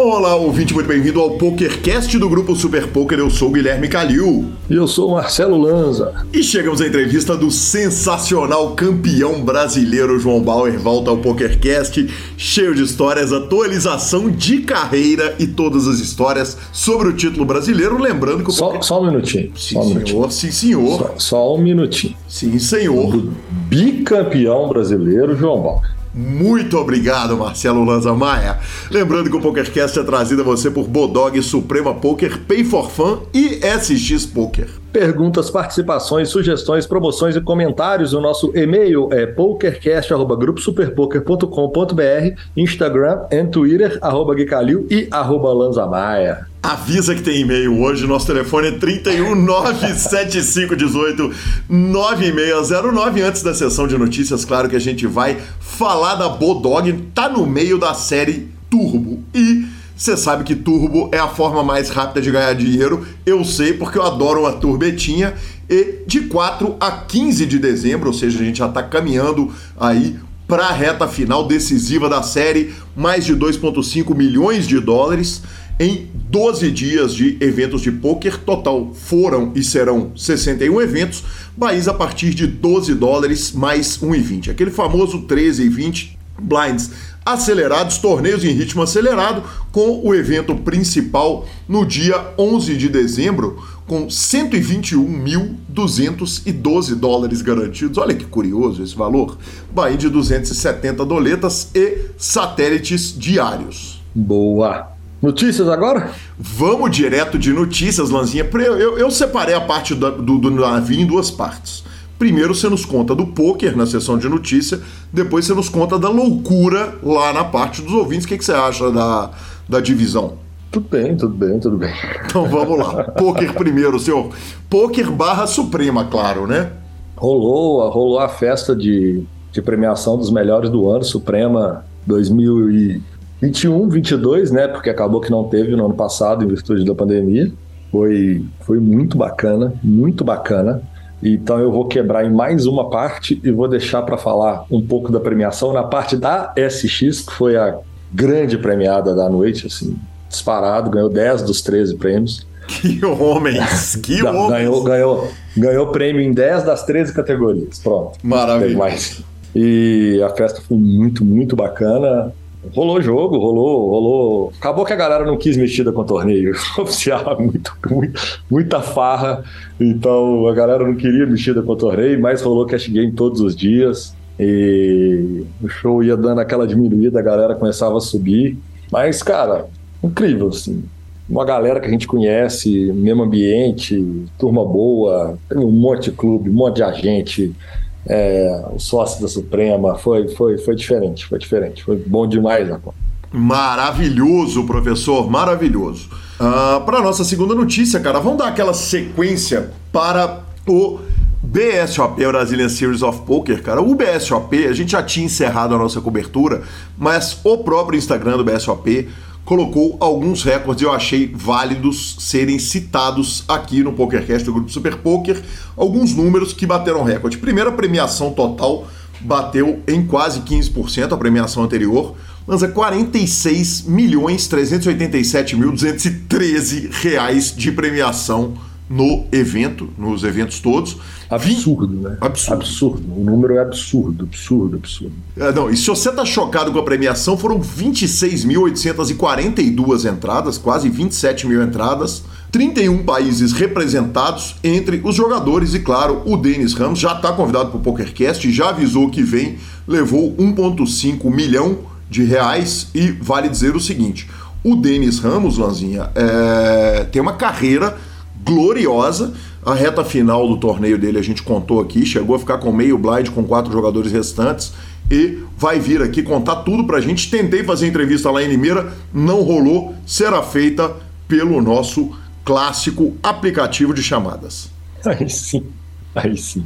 Olá, ouvinte, muito bem-vindo ao PokerCast do Grupo Super Poker. Eu sou o Guilherme Calil. E eu sou o Marcelo Lanza. E chegamos à entrevista do sensacional campeão brasileiro João Bauer. Volta ao PokerCast, cheio de histórias, atualização de carreira e todas as histórias sobre o título brasileiro. Lembrando que o Só, Poker... só um minutinho. Sim, só um senhor, minutinho. sim, senhor. Só, só um minutinho. Sim, senhor. Do bicampeão brasileiro João Bauer. Muito obrigado, Marcelo Lanza Maia. Lembrando que o PokerCast é trazido a você por Bodog Suprema Poker, Pay for Fun e SX Poker. Perguntas, participações, sugestões, promoções e comentários. O nosso e-mail é pokercast.gruposuperpoker.com.br, Instagram e Twitter, arroba Guicalil e arroba Lanzamaia. Avisa que tem e-mail hoje, nosso telefone é 3197518 9609. Antes da sessão de notícias, claro que a gente vai falar da Bodog, tá no meio da série Turbo. E você sabe que Turbo é a forma mais rápida de ganhar dinheiro. Eu sei porque eu adoro uma turbetinha. E de 4 a 15 de dezembro, ou seja, a gente já está caminhando aí para a reta final decisiva da série, mais de 2,5 milhões de dólares em 12 dias de eventos de poker. Total foram e serão 61 eventos, Baís a partir de 12 dólares mais 1,20. Aquele famoso 13,20 blinds acelerados, torneios em ritmo acelerado, com o evento principal no dia 11 de dezembro, com 121.212 dólares garantidos. Olha que curioso esse valor. Bahia de 270 doletas e satélites diários. Boa. Notícias agora? Vamos direto de notícias, Lanzinha. Eu, eu, eu separei a parte do, do, do navio em duas partes. Primeiro você nos conta do poker na sessão de notícia, depois você nos conta da loucura lá na parte dos ouvintes. O que, que você acha da, da divisão? Tudo bem, tudo bem, tudo bem. Então vamos lá. poker primeiro, senhor. Poker barra Suprema, claro, né? Rolou, rolou a festa de, de premiação dos melhores do ano, Suprema 2021, 22, né? Porque acabou que não teve no ano passado em virtude da pandemia. Foi, foi muito bacana, muito bacana. Então eu vou quebrar em mais uma parte e vou deixar para falar um pouco da premiação na parte da SX, que foi a grande premiada da noite, assim, disparado, ganhou 10 dos 13 prêmios. Que homens, que homens. Ganhou, ganhou, ganhou prêmio em 10 das 13 categorias. Pronto. Maravilha. E a festa foi muito, muito bacana. Rolou jogo, rolou, rolou. Acabou que a galera não quis mexida com o torneio oficial, muito, muito, muita farra. Então a galera não queria mexida com o torneio, mas rolou cash game todos os dias. E o show ia dando aquela diminuída, a galera começava a subir. Mas, cara, incrível, assim. Uma galera que a gente conhece, mesmo ambiente, turma boa, um monte de clube, um monte de agente, é, o sócio da Suprema, foi, foi, foi diferente, foi diferente, foi bom demais. Maravilhoso, professor, maravilhoso. Ah, para nossa segunda notícia, cara, vamos dar aquela sequência para o BSOP, Brazilian Series of Poker, cara. O BSOP, a gente já tinha encerrado a nossa cobertura, mas o próprio Instagram do BSOP colocou alguns recordes eu achei válidos serem citados aqui no PokerCast do Grupo Super Poker. Alguns números que bateram recorde. Primeiro, a premiação total bateu em quase 15% a premiação anterior. Lança 46 milhões 387 mil 213 reais de premiação no evento, nos eventos todos. Absurdo, né? Absurdo. Absurdo. O número é absurdo, absurdo, absurdo. É, não, e se você tá chocado com a premiação, foram 26.842 entradas, quase 27 mil entradas, 31 países representados entre os jogadores e, claro, o Denis Ramos já está convidado para o PokerCast, já avisou que vem, levou 1,5 milhão de reais e vale dizer o seguinte: o Denis Ramos, Lanzinha, é, tem uma carreira gloriosa. A reta final do torneio dele a gente contou aqui, chegou a ficar com meio blind com quatro jogadores restantes e vai vir aqui contar tudo pra gente. Tentei fazer entrevista lá em Limeira, não rolou, será feita pelo nosso clássico aplicativo de chamadas. Aí sim, aí sim.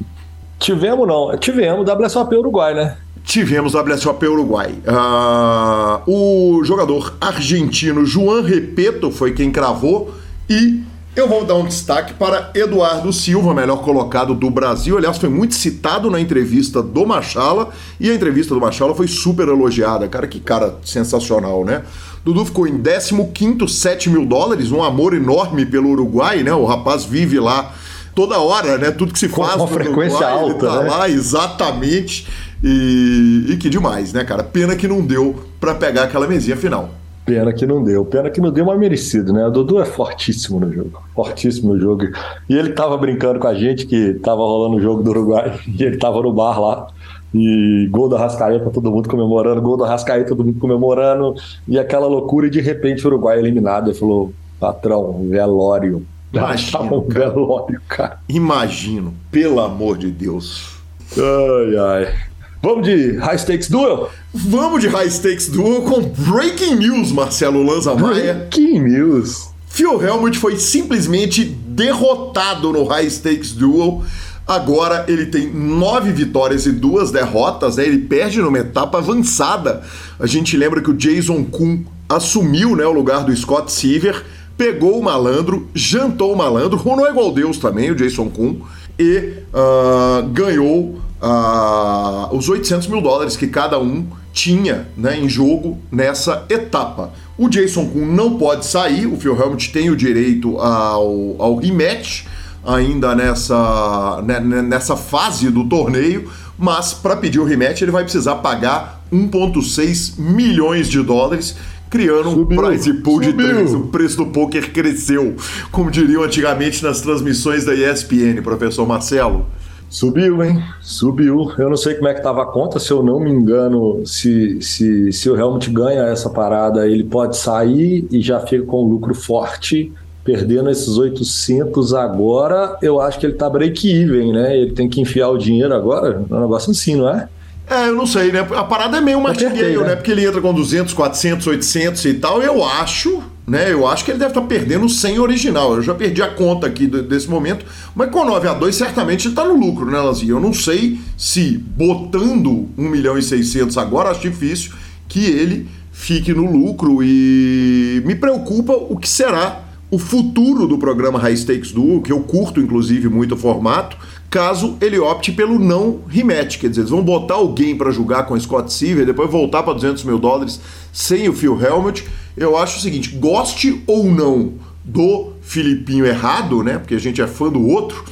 Tivemos não, tivemos WSOP Uruguai, né? Tivemos WSOP Uruguai. Ah, o jogador argentino Juan Repeto foi quem cravou e Eu vou dar um destaque para Eduardo Silva, melhor colocado do Brasil. Aliás, foi muito citado na entrevista do Machala e a entrevista do Machala foi super elogiada. Cara, que cara sensacional, né? Dudu ficou em 15, 7 mil dólares, um amor enorme pelo Uruguai, né? O rapaz vive lá toda hora, né? Tudo que se faz. Com uma frequência Uruguai, alta. Ele tá né? lá, exatamente. E, e que demais, né, cara? Pena que não deu para pegar aquela mesinha final. Pena que não deu. Pena que não deu, mas merecido, né? O Dudu é fortíssimo no jogo. Fortíssimo no jogo. E ele tava brincando com a gente que tava rolando o jogo do Uruguai e ele tava no bar lá. E gol da Rascaeta, todo mundo comemorando, gol da Rascaeta, todo mundo comemorando, e aquela loucura, e de repente o Uruguai eliminado. Ele falou: patrão, velório. Imagino, um cara. velório, cara. Imagino, pelo amor de Deus. Ai, ai. Vamos de High Stakes Duel? Vamos de High Stakes Duel com Breaking News, Marcelo Lanza Maia. Breaking News. Phil Helmut foi simplesmente derrotado no High Stakes Duel. Agora ele tem nove vitórias e duas derrotas, né? Ele perde numa etapa avançada. A gente lembra que o Jason Kuhn assumiu né, o lugar do Scott Seaver, pegou o malandro, jantou o malandro, não é igual Deus também, o Jason Kuhn, e uh, ganhou uh, os 800 mil dólares que cada um tinha né, em jogo nessa etapa. O Jason Kuhn não pode sair, o Phil Helmut tem o direito ao, ao rematch ainda nessa, né, né nessa fase do torneio, mas para pedir o rematch ele vai precisar pagar 1,6 milhões de dólares, criando subiu, um prize pool de 3. O preço do poker cresceu, como diriam antigamente nas transmissões da ESPN, professor Marcelo. Subiu, hein? Subiu. Eu não sei como é que tava a conta, se eu não me engano, se, se, se o Helmut ganha essa parada, ele pode sair e já fica com um lucro forte, perdendo esses 800 agora, eu acho que ele tá break-even, né? Ele tem que enfiar o dinheiro agora, é um negócio assim, não é? É, eu não sei, né? A parada é meio martingale, né? né? Porque ele entra com 200, 400, 800 e tal. Eu acho, né? Eu acho que ele deve estar tá perdendo 100 original. Eu já perdi a conta aqui desse momento. Mas com 9 a 2 certamente ele está no lucro, né, Lanzinho? Eu não sei se botando 1 milhão e 600 agora, acho difícil que ele fique no lucro. E me preocupa o que será o futuro do programa High Stakes Duo, que eu curto inclusive muito o formato, caso ele opte pelo não rematch. Quer dizer, eles vão botar alguém para jogar com o Scott Seaver, depois voltar para 200 mil dólares sem o Phil Helmut. Eu acho o seguinte: goste ou não do Filipinho errado, né? Porque a gente é fã do outro.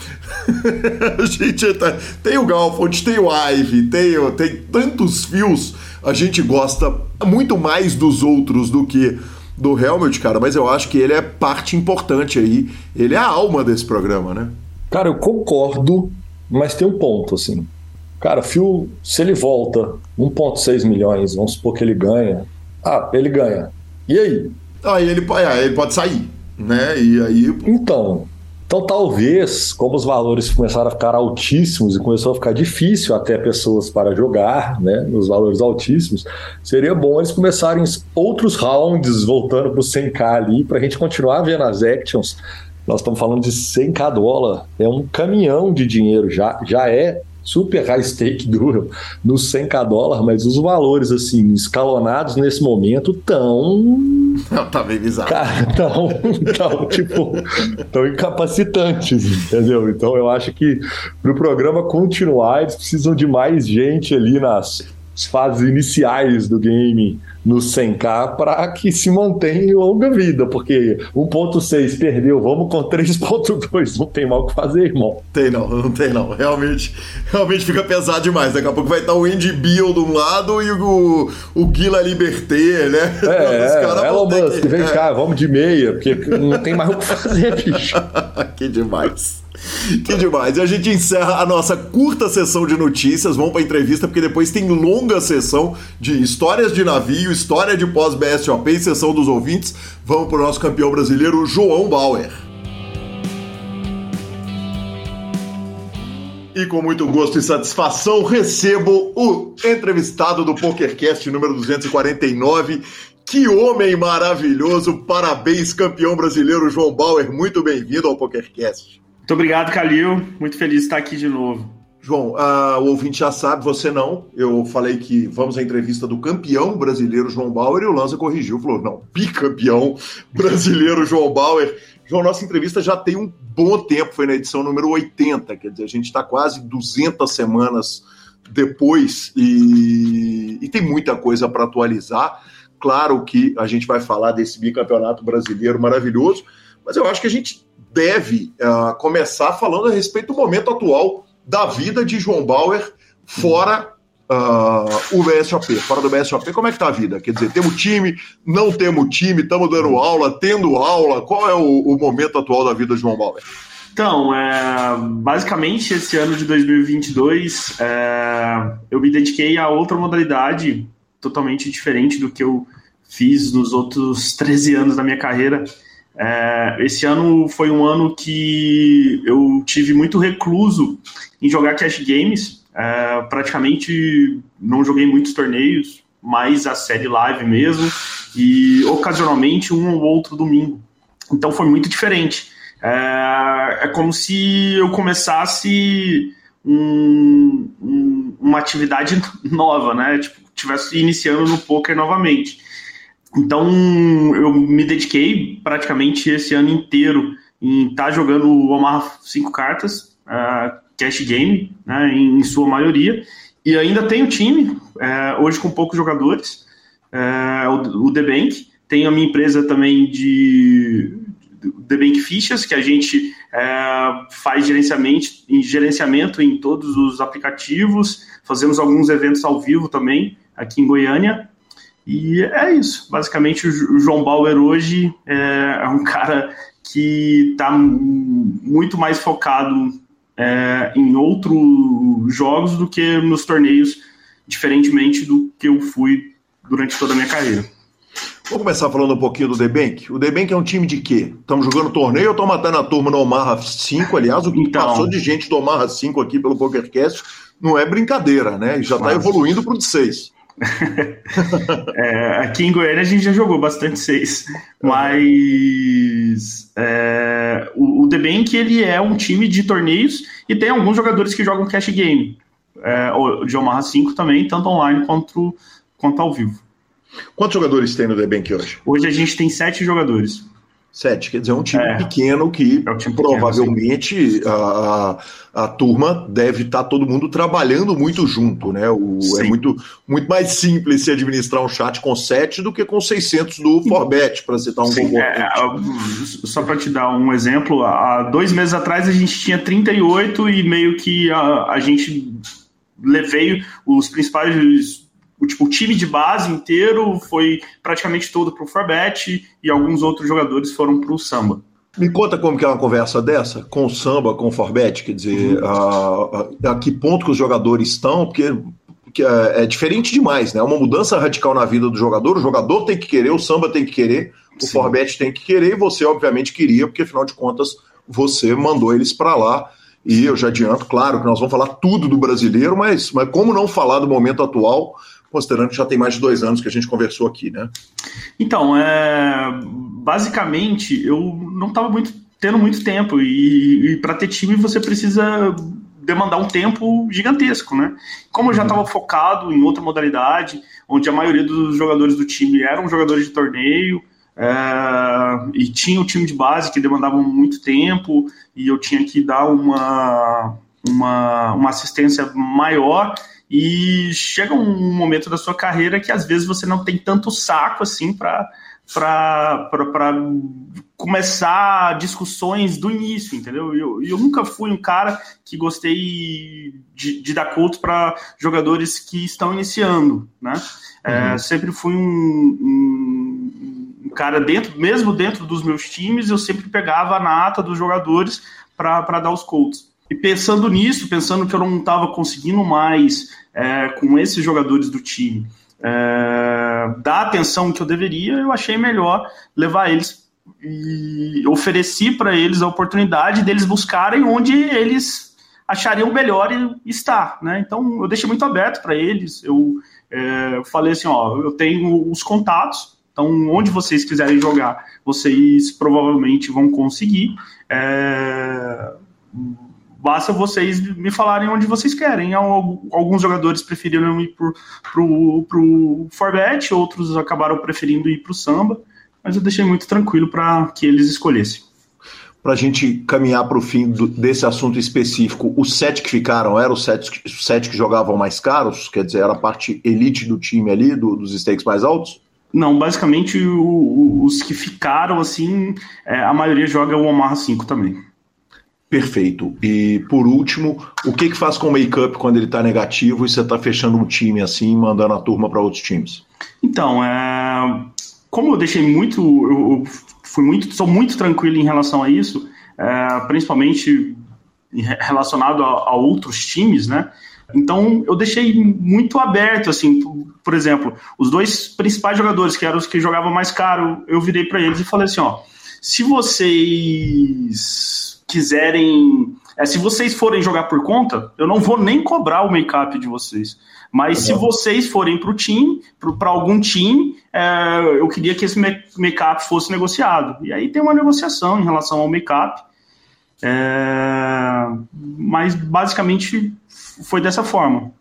a gente tá... tem o Galfond, tem o Ive, tem, tem tantos fios. A gente gosta muito mais dos outros do que do Helmut, cara. Mas eu acho que ele é parte importante aí. Ele é a alma desse programa, né? Cara, eu concordo, mas tem um ponto, assim. Cara, Phil, se ele volta 1,6 milhões, vamos supor que ele ganha. Ah, ele ganha. E aí? Aí ele, é, ele pode sair, né? E aí. Então, então, talvez, como os valores começaram a ficar altíssimos e começou a ficar difícil até pessoas para jogar, né, nos valores altíssimos, seria bom eles começarem outros rounds voltando para o 100k ali, para a gente continuar vendo as actions nós estamos falando de 100k dólar, é um caminhão de dinheiro, já, já é super high stake do no 100k dólar, mas os valores assim escalonados nesse momento tão não, tá bem bizarro. Cara, tão, tão tipo, tão incapacitantes, entendeu? Então eu acho que para o programa continuar, eles precisam de mais gente ali nas fases iniciais do game no 100k para que se mantenha em longa vida, porque 1.6 perdeu, vamos com 3.2, não tem mal o que fazer, irmão. Tem não, não tem não. Realmente, realmente fica pesado demais. Daqui a pouco vai estar o Andy Beal de um lado e o, o Guila Liberté, né? É, é Elon Musk, que... vem é. cá, vamos de meia, porque não tem mais o que fazer, bicho. que demais. Que demais. E a gente encerra a nossa curta sessão de notícias. Vamos para entrevista, porque depois tem longa sessão de histórias de navio, história de pós-BSOP e sessão dos ouvintes. Vamos para o nosso campeão brasileiro, João Bauer. E com muito gosto e satisfação recebo o entrevistado do PokerCast número 249. Que homem maravilhoso! Parabéns, campeão brasileiro João Bauer. Muito bem-vindo ao PokerCast. Muito obrigado, Calil. Muito feliz de estar aqui de novo. João, uh, o ouvinte já sabe, você não. Eu falei que vamos à entrevista do campeão brasileiro João Bauer e o Lanza corrigiu, falou: não, bicampeão brasileiro João Bauer. João, nossa entrevista já tem um bom tempo, foi na edição número 80, quer dizer, a gente está quase 200 semanas depois e, e tem muita coisa para atualizar. Claro que a gente vai falar desse bicampeonato brasileiro maravilhoso, mas eu acho que a gente deve uh, começar falando a respeito do momento atual da vida de João Bauer fora uh, o BSOP, fora do BSOP. Como é que tá a vida? Quer dizer, temos time, não temos time, estamos dando aula, tendo aula. Qual é o, o, momento atual da vida de João Bauer? Então, é, basicamente, esse ano de 2022, é, eu me dediquei a outra modalidade totalmente diferente do que eu fiz nos outros 13 anos da minha carreira. É, esse ano foi um ano que eu tive muito recluso em jogar cash games. É, praticamente não joguei muitos torneios, mais a série live mesmo, e ocasionalmente um ou outro domingo. Então foi muito diferente. É, é como se eu começasse um, um, uma atividade nova, né? Tipo, tivesse iniciando no poker novamente. Então, eu me dediquei praticamente esse ano inteiro em estar tá jogando o Omaha 5 cartas, uh, cash game, né, em, sua maioria, e ainda tenho time, uh, hoje com poucos jogadores, uh, o, o The Bank, tenho a minha empresa também de The Bank Fichas, que a gente faz gerenciamento, gerenciamento em todos os aplicativos, fazemos alguns eventos ao vivo também, aqui em Goiânia, e é isso. Basicamente, o João Bauer hoje é, é um cara que está muito mais focado é, em outros jogos do que nos torneios, diferentemente do que eu fui durante toda a minha carreira. Vamos começar falando um pouquinho do The Bank. O The Bank é um time de quê? Estamos jogando torneio ou estamos matando a turma no Omaha 5? Aliás, o que então, passou de gente do Omaha 5 aqui pelo PokerCast não é brincadeira, né? E já está evoluindo para o de 6. é, aqui em Goiânia a gente já jogou bastante seis, mas é, o, o The Bank ele é um time de torneios e tem alguns jogadores que jogam cash game, é, de Omaha 5 também, tanto online quanto, quanto ao vivo. Quantos jogadores tem no The Bank hoje? Hoje a gente tem sete jogadores. Sete, quer dizer, é um time é. pequeno que é um time provavelmente pequeno, a, a, a, turma deve estar tá todo mundo trabalhando muito junto, né? O, é muito, muito mais simples se administrar um chat com sete do que com 600 do Forbet, para citar um Sim, é, Só para te dar um exemplo, há dois meses atrás a gente tinha 38 e meio que a, a gente levei os principais o, tipo, o time de base inteiro foi praticamente todo para o Forbet e alguns outros jogadores foram para o Samba. Me conta como que é uma conversa dessa, com o Samba, com o Forbet, quer dizer, uhum. a, a, a, que ponto que os jogadores estão, porque, porque é, é, diferente demais, né? É uma mudança radical na vida do jogador, o jogador tem que querer, o Samba tem que querer, o Sim. Forbet tem que querer, e você obviamente queria, porque afinal de contas você mandou eles para lá, e eu já adianto, claro, que nós vamos falar tudo do brasileiro, mas, mas como não falar do momento atual, considerando que já tem mais de dois anos que a gente conversou aqui, né? Então, é, basicamente, eu não estava muito tendo muito tempo e, e para ter time você precisa demandar um tempo gigantesco, né? Como eu já estava uhum. focado em outra modalidade, onde a maioria dos jogadores do time eram jogadores de torneio, é, e tinha o time de base que demandava muito tempo, e eu tinha que dar uma, uma, uma assistência maior, e chega um momento da sua carreira que às vezes você não tem tanto saco assim para para começar discussões do início, entendeu? Eu, eu nunca fui um cara que gostei de, de dar culto para jogadores que estão iniciando, né? É, uhum. É, sempre fui um, um, um, cara dentro, mesmo dentro dos meus times, eu sempre pegava a nata dos jogadores para dar os cultos. E pensando nisso, pensando que eu não estava conseguindo mais é, com esses jogadores do time é, dar atenção que eu deveria, eu achei melhor levar eles e ofereci para eles a oportunidade deles buscarem onde eles achariam melhor estar, né? Então eu deixei muito aberto para eles. Eu é, falei assim, ó, eu tenho os contatos, então onde vocês quiserem jogar, vocês provavelmente vão conseguir. É, basta vocês me falarem onde vocês querem. Alguns jogadores preferiram ir pro, pro, pro Forbet, outros acabaram preferindo ir pro Samba, mas eu deixei muito tranquilo para que eles escolhessem. para a gente caminhar para o fim do, desse assunto específico, os sete que ficaram eram os sete, os sete que jogavam mais caros? Quer dizer, era a parte elite do time ali, do, dos stakes mais altos? Não, basicamente o, o, os que ficaram, assim, é, a maioria joga o Omaha 5 também. Perfeito. E por último, o que, que faz com o make-up quando ele está negativo e você está fechando um time assim, mandando a turma para outros times? Então, é, como eu deixei muito, eu fui muito, sou muito tranquilo em relação a isso, é, principalmente relacionado a, a, outros times, né? Então eu deixei muito aberto, assim, por exemplo, os dois principais jogadores, que eram os que jogavam mais caro, eu virei para eles e falei assim, ó, se vocês quiserem, é, se vocês forem jogar por conta, eu não vou nem cobrar o make-up de vocês. Mas se vocês forem para o time, para algum time, é, eu queria que esse make-up fosse negociado. E aí tem uma negociação em relação ao make-up. É, mas basicamente foi dessa forma.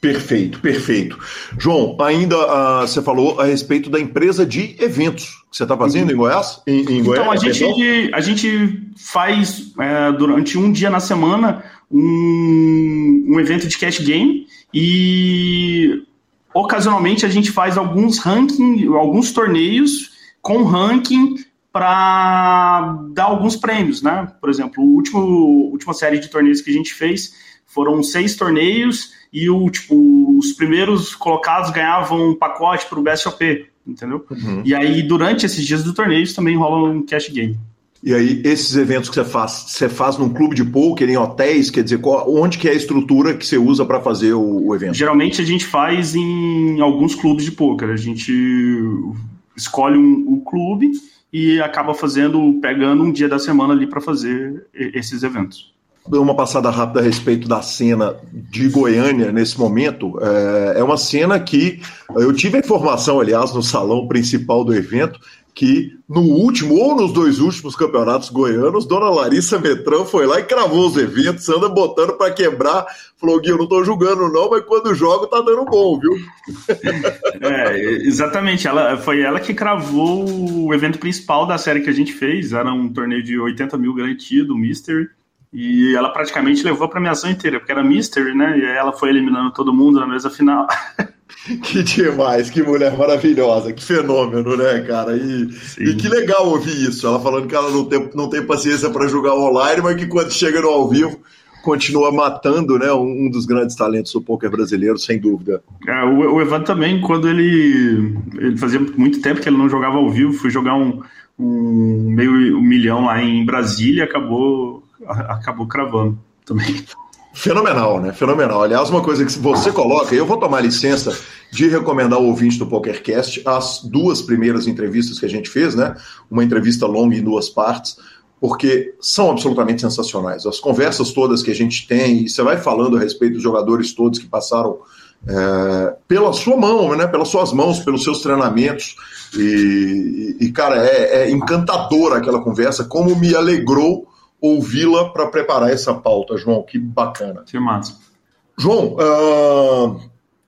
Perfeito, perfeito. João, ainda uh, você falou a respeito da empresa de eventos que você está fazendo em Goiás? Em, em então, Goiás, a, gente, a gente faz é, durante um dia na semana um, um evento de cash game e ocasionalmente a gente faz alguns ranking, alguns torneios com ranking para dar alguns prêmios, né? Por exemplo, o último última série de torneios que a gente fez foram seis torneios e o tipo os primeiros colocados ganhavam um pacote para o BSOP, entendeu? Uhum. E aí durante esses dias do torneio também rola um cash game. E aí, esses eventos que você faz, você faz num clube de poker, em hotéis, quer dizer, qual, onde que é a estrutura que você usa para fazer o, o, evento? Geralmente a gente faz em alguns clubes de poker. A gente escolhe um, um clube e acaba fazendo, pegando um dia da semana ali para fazer esses eventos. Uma passada rápida a respeito da cena de Goiânia nesse momento. É, é uma cena que eu tive a informação, aliás, no salão principal do evento, que no último ou nos dois últimos campeonatos goianos, Dona Larissa Metrão foi lá e cravou os eventos, anda botando para quebrar. Falou, Gui, eu não tô julgando não, mas quando jogo tá dando bom, viu? É, exatamente. Ela, foi ela que cravou o evento principal da série que a gente fez. Era um torneio de 80 mil garantido, Mystery. E ela praticamente levou a premiação inteira, porque era Mystery, né? E ela foi eliminando todo mundo na mesa final. Que demais, que mulher maravilhosa, que fenômeno, né, cara? E, e, que legal ouvir isso. Ela falando que ela não tem, não tem paciência para jogar online, mas que quando chega no ao vivo continua matando, né? Um dos grandes talentos do poker brasileiro, sem dúvida. É, o, o Evan também, quando ele, ele fazia muito tempo que ele não jogava ao vivo, foi jogar um, um meio um milhão lá em Brasília, acabou acabou cravando também. Fenomenal, né? Fenomenal. Aliás, uma coisa que você coloca, eu vou tomar licença de recomendar ao ouvinte do PokerCast as duas primeiras entrevistas que a gente fez, né? Uma entrevista longa em duas partes, porque são absolutamente sensacionais. As conversas todas que a gente tem, e você vai falando a respeito dos jogadores todos que passaram é, pela sua mão, né? Pelas suas mãos, pelos seus treinamentos. E, e cara, é, é encantadora aquela conversa, como me alegrou ouvi-la para preparar essa pauta, João. Que bacana. Que massa. João, uh,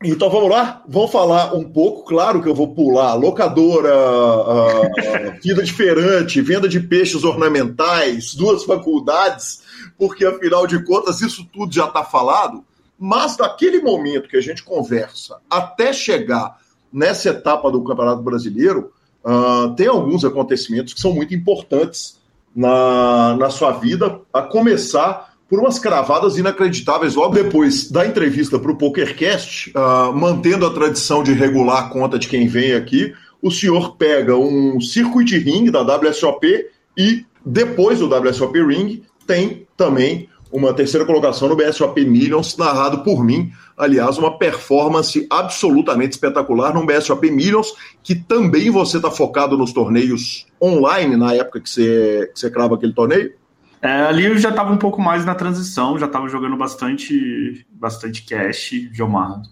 então vamos lá? Vamos falar um pouco, claro que eu vou pular locadora, uh, vida diferente, venda de peixes ornamentais, duas faculdades, porque afinal de contas isso tudo já está falado, mas daquele momento que a gente conversa até chegar nessa etapa do Campeonato Brasileiro, uh, tem alguns acontecimentos que são muito importantes na, na sua vida, a começar por umas cravadas inacreditáveis logo depois da entrevista para o PokerCast, uh, mantendo a tradição de regular a conta de quem vem aqui, o senhor pega um circuit ring da WSOP e depois do WSOP Ring tem também uma terceira colocação no BSOP Millions, narrado por mim. Aliás, uma performance absolutamente espetacular no BSOP Millions, que também você está focado nos torneios online na época que você, que você crava aquele torneio? É, ali eu já estava um pouco mais na transição, já estava jogando bastante, bastante cash de Omaha.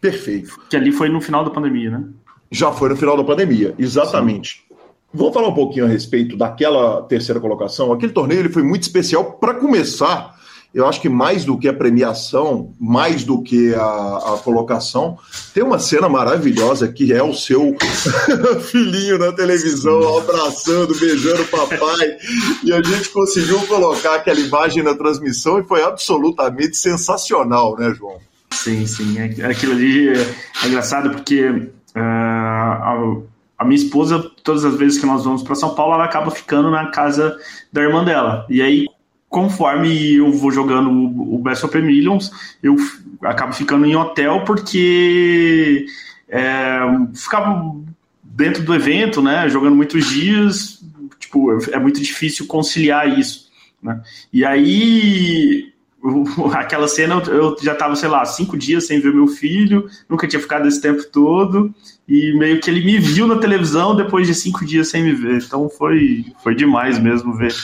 Perfeito. Que ali foi no final da pandemia, né? Já foi no final da pandemia, exatamente. Sim. Vamos falar um pouquinho a respeito daquela terceira colocação. Aquele torneio ele foi muito especial para começar eu acho que mais do que a premiação, mais do que a, a colocação, tem uma cena maravilhosa que é o seu filhinho na televisão abraçando, beijando o papai, e a gente conseguiu colocar aquela imagem na transmissão e foi absolutamente sensacional, né, João? Sim, sim. É, aquilo ali é engraçado porque uh, a, a, minha esposa, todas as vezes que nós vamos para São Paulo, ela acaba ficando na casa da irmã dela. E aí, conforme eu vou jogando o, Best of Millions, eu acabo ficando em hotel porque é, ficava dentro do evento, né, jogando muitos dias, tipo, é muito difícil conciliar isso, né? E aí aquela cena eu já estava, sei lá, cinco dias sem ver meu filho, nunca tinha ficado esse tempo todo, e meio que ele me viu na televisão depois de cinco dias sem me ver. Então foi, foi demais mesmo ver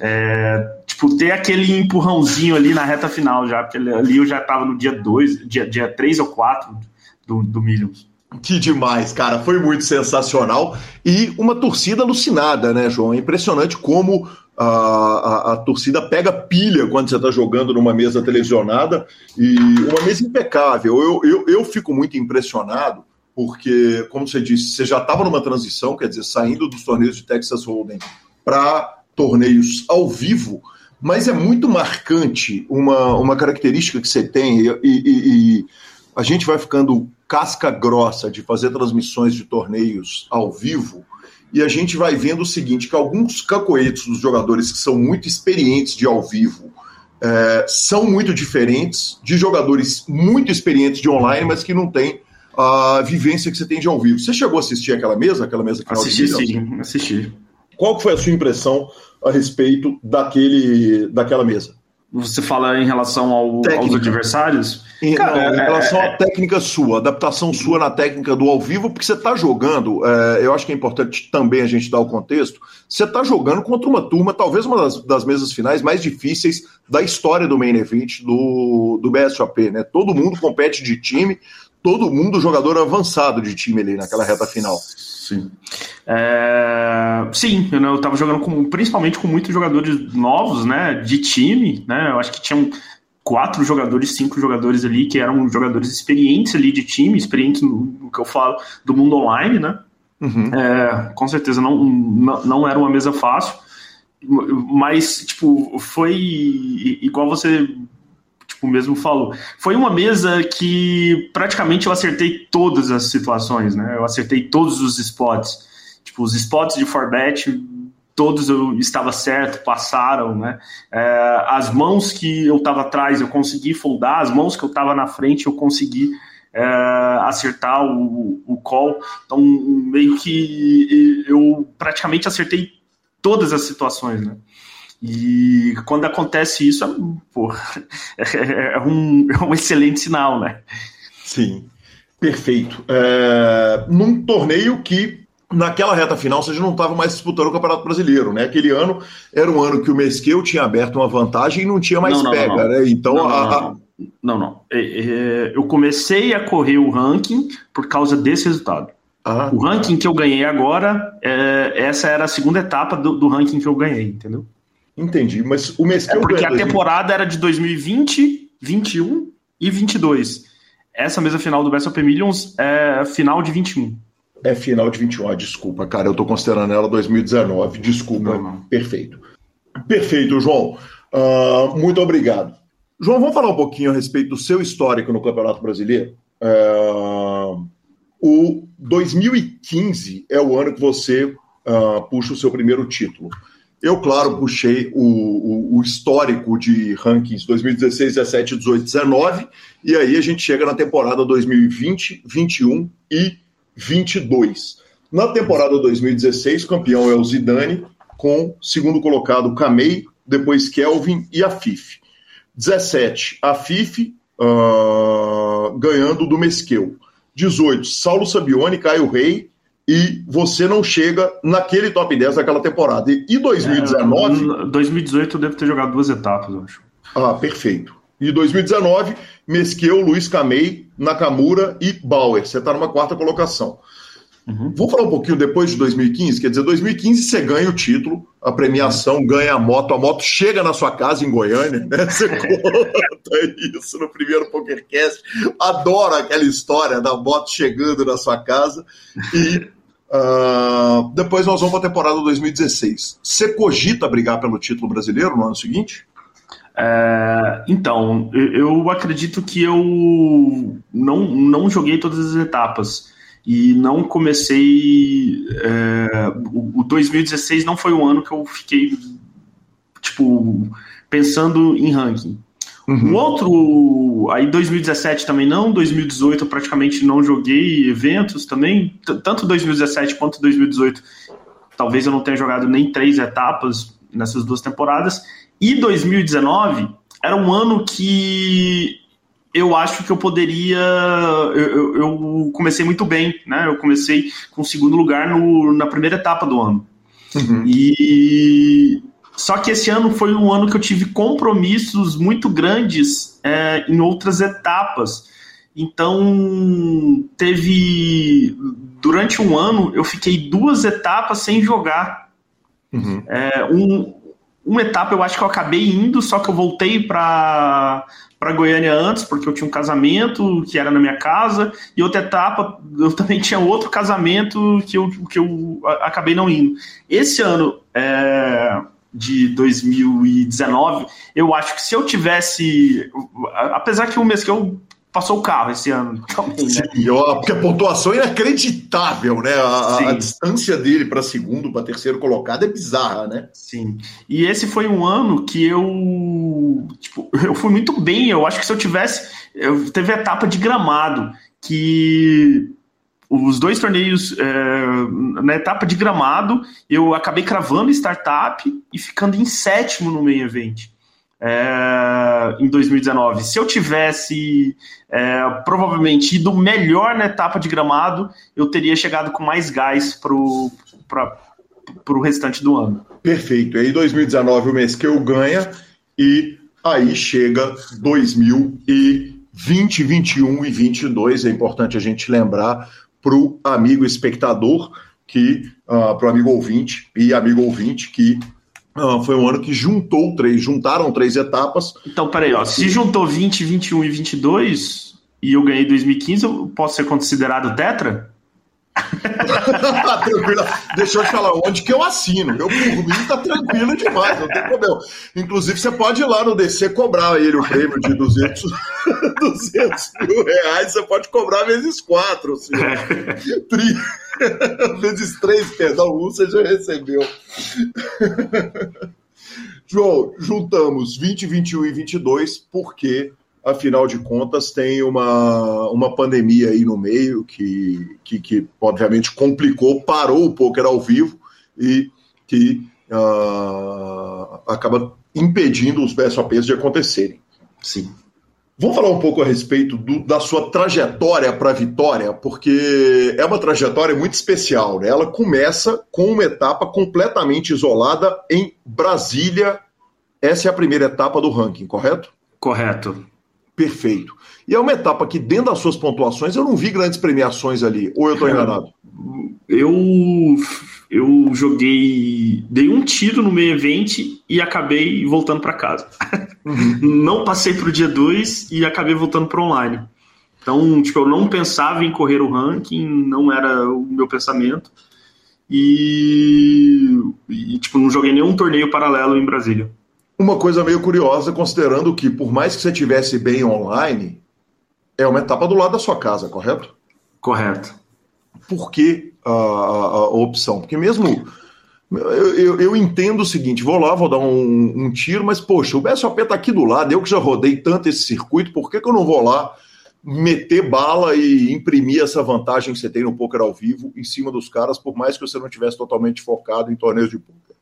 é, tipo, ter aquele empurrãozinho ali na reta final já, porque ali eu já estava no dia 2, dia, dia 3 ou 4 do, do Millions. Que demais, cara. Foi muito sensacional. E uma torcida alucinada, né, João? É impressionante como a, a, a, torcida pega pilha quando você está jogando numa mesa televisionada e uma mesa impecável. Eu, eu, eu fico muito impressionado porque, como você disse, você já estava numa transição, quer dizer, saindo dos torneios de Texas Hold'em para torneios ao vivo, mas é muito marcante uma, uma característica que você tem, e, e, e a gente vai ficando casca grossa de fazer transmissões de torneios ao vivo, e a gente vai vendo o seguinte: que alguns cacoetes dos jogadores que são muito experientes de ao vivo é, são muito diferentes de jogadores muito experientes de online, mas que não têm a vivência que você tem de ao vivo. Você chegou a assistir aquela mesa, aquela mesa que Assisti, sim, assisti. Qual foi a sua impressão a respeito daquele, daquela mesa? Você fala em relação ao, aos adversários? Em, Cara, não, em relação é, à técnica sua, adaptação sua na técnica do ao vivo, porque você está jogando, é, eu acho que é importante também a gente dar o contexto, você está jogando contra uma turma, talvez uma das, das, mesas finais mais difíceis da história do main event do, do BSOP, né? Todo mundo compete de time, todo mundo jogador avançado de time ali naquela reta final. Sim. É, sim, eu estava jogando com, principalmente com muitos jogadores novos, né, de time, né, eu acho que tinham quatro jogadores, cinco jogadores ali que eram jogadores experientes ali de time, experientes no, no que eu falo do mundo online, né, uhum. é, com certeza não, não, não era uma mesa fácil, mas, tipo, foi igual você tipo, mesmo falou. Foi uma mesa que praticamente eu acertei todas as situações, né? Eu acertei todos os spots. Tipo, os spots de forbet, todos eu estava certo, passaram, né? É, as mãos que eu estava atrás eu consegui foldar, as mãos que eu estava na frente eu consegui é, acertar o, o call. Então, meio que eu praticamente acertei todas as situações, né? E quando acontece isso, é, é, um, é um excelente sinal, né? Sim, perfeito. É, num torneio que naquela reta final você já não estava mais disputando o Campeonato Brasileiro, né? Aquele ano era um ano que o Mesquil tinha aberto uma vantagem e não tinha mais não, não, pega, não, né? Então não, a... não, não. É, é, eu comecei a correr o ranking por causa desse resultado. Ah, o ranking que eu ganhei agora, é, essa era a segunda etapa do, do ranking que eu ganhei, entendeu? Entendi, mas o mês que é porque a temporada era de 2020, 21 e 22. Essa mesa final do Best of Millions é final de 21. É final de 21, ah, desculpa, cara, eu tô considerando ela 2019, desculpa. Não, não. Perfeito. Perfeito, João. Uh, muito obrigado. João, vamos falar um pouquinho a respeito do seu histórico no Campeonato Brasileiro? Uh, o 2015 é o ano que você uh, puxa o seu primeiro título. Eu, claro, puxei o, o, o, histórico de rankings 2016, 17, 18, 19, e aí a gente chega na temporada 2020, 21 e 22. Na temporada 2016, o campeão é o Zidane, com segundo colocado Kamei, depois Kelvin e a FIF. 17, a FIF uh, ganhando do Mesquel. 18, Saulo Sabione, Caio Rei, e você não chega naquele top 10 daquela temporada. E 2019. É, 2018 eu devo ter jogado duas etapas, eu acho. Ah, perfeito. E 2019, Mesqueu, Luiz Camei, Nakamura e Bauer. Você está numa quarta colocação. Uhum. Vamos falar um pouquinho depois de 2015? Quer dizer, 2015 você ganha o título, a premiação, uhum. ganha a moto, a moto chega na sua casa em Goiânia, né? Você conta isso no primeiro PokerCast. Adoro aquela história da moto chegando na sua casa. E uh, depois nós vamos para a temporada 2016. Você cogita brigar pelo título brasileiro no ano seguinte? É, então, eu acredito que eu não, não joguei todas as etapas e não comecei. É, o 2016 não foi um ano que eu fiquei, tipo, pensando em ranking. Uhum. O outro, aí 2017 também não, 2018 eu praticamente não joguei eventos também, tanto 2017 quanto 2018. Talvez eu não tenha jogado nem três etapas nessas duas temporadas. E 2019 era um ano que eu acho que eu poderia. Eu, eu, comecei muito bem, né? Eu comecei com o segundo lugar no, na primeira etapa do ano. Uhum. E só que esse ano foi um ano que eu tive compromissos muito grandes é, em outras etapas. Então teve durante um ano eu fiquei duas etapas sem jogar. Uhum. É, um, uma etapa eu acho que eu acabei indo, só que eu voltei para para Goiânia antes, porque eu tinha um casamento que era na minha casa, e outra etapa, eu também tinha outro casamento que eu, que eu acabei não indo. Esse ano é, de 2019, eu acho que se eu tivesse. Apesar que o mês que eu passou o carro esse ano também, né? Sim, ó, porque a pontuação é inacreditável, né? A, a distância dele para segundo, para terceiro colocado é bizarra, né? Sim. E esse foi um ano que eu, tipo, eu fui muito bem. Eu acho que se eu tivesse, eu teve a etapa de gramado que os dois torneios é, na etapa de gramado eu acabei cravando startup e ficando em sétimo no meio evento é, em 2019. Se eu tivesse é, provavelmente ido melhor na etapa de gramado, eu teria chegado com mais gás para o restante do ano. Perfeito. Aí 2019 o mês que eu ganha e aí chega 2020, 21 e 22. É importante a gente lembrar para o amigo espectador que uh, ah, para o amigo ouvinte e amigo ouvinte que Foi um ano que juntou três, juntaram três etapas. Então, peraí, ó, se juntou 20, 21 e 22 e eu ganhei 2015, eu posso ser considerado tetra? tranquilo. Deixa eu te falar onde que eu assino. Eu, por mim, tá tranquilo demais, não tem problema. Inclusive, você pode ir lá no DC cobrar ele o prêmio de 200, 200 mil reais. Você pode cobrar vezes quatro, assim, tri, vezes três, perdão, um você já recebeu. João, juntamos 20, 21 e 22 porque afinal de contas, tem uma, uma pandemia aí no meio que, que, que obviamente complicou, parou o poker ao vivo e que uh, acaba impedindo os BSOPs de acontecerem. Sim. Vamos falar um pouco a respeito do, da sua trajetória para a vitória, porque é uma trajetória muito especial. Né? Ela começa com uma etapa completamente isolada em Brasília. Essa é a primeira etapa do ranking, correto? Correto perfeito. E é uma etapa que, dentro das suas pontuações, eu não vi grandes premiações ali. Ou eu estou enganado? Eu, eu joguei. Dei um tiro no meio evento e acabei voltando para casa. Uhum. não passei para o dia 2 e acabei voltando para online. Então, tipo, eu não pensava em correr o ranking, não era o meu pensamento. E, e tipo, não joguei nenhum torneio paralelo em Brasília. Uma coisa meio curiosa, considerando que, por mais que você tivesse bem online, é uma etapa do lado da sua casa, correto? Correto. Por que a, a, a opção? Porque mesmo. Eu, eu, eu, entendo o seguinte: vou lá, vou dar um, um tiro, mas, poxa, o BSOP está aqui do lado, eu que já rodei tanto esse circuito, por que, que eu não vou lá meter bala e imprimir essa vantagem que você tem no poker ao vivo em cima dos caras, por mais que você não tivesse totalmente focado em torneios de poker?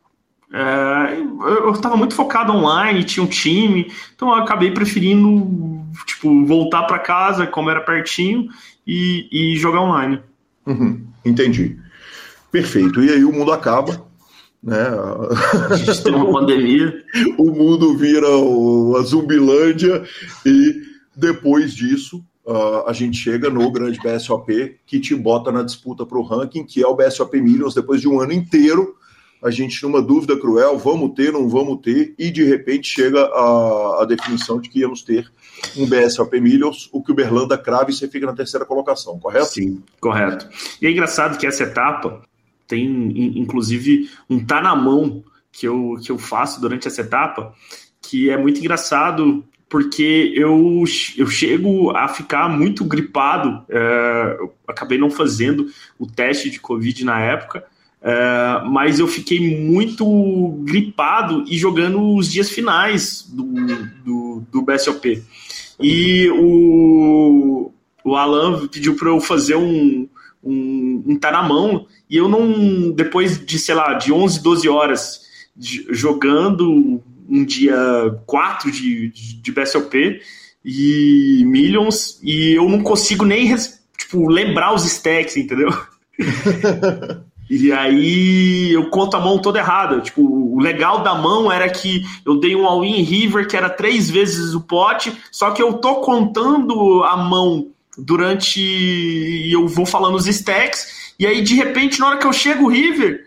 É, eu estava muito focado online, tinha um time, então eu acabei preferindo tipo, voltar para casa, como era pertinho, e, e jogar online. Uhum, entendi. Perfeito. E aí o mundo acaba. Né? A gente tem uma pandemia. o mundo vira o, a Zumbilândia e depois disso uh, a gente chega no grande BSOP que te bota na disputa para o ranking, que é o BSOP Millions, depois de um ano inteiro a gente numa dúvida cruel, vamos ter, não vamos ter, e de repente chega a, a definição de que íamos ter um BSOP Millions, o que o Berlanda crava e você fica na terceira colocação, correto? Sim, correto. E é engraçado que essa etapa tem, inclusive, um tá na mão que eu, que eu faço durante essa etapa, que é muito engraçado porque eu, eu chego a ficar muito gripado. É, acabei não fazendo o teste de Covid na época, é, mas eu fiquei muito gripado e jogando os dias finais do, do, do BSOP. E o, o Alan pediu para eu fazer um, um, um tá na mão, e eu não, depois de, sei lá, de 11, 12 horas de, jogando um dia 4 de, de, de BSOP e Millions, e eu não consigo nem tipo, lembrar os stacks, entendeu? E aí eu conto a mão toda errada. Tipo, o legal da mão era que eu dei um all-in river que era três vezes o pote, só que eu tô contando a mão durante. e eu vou falando os stacks, e aí de repente, na hora que eu chego o river,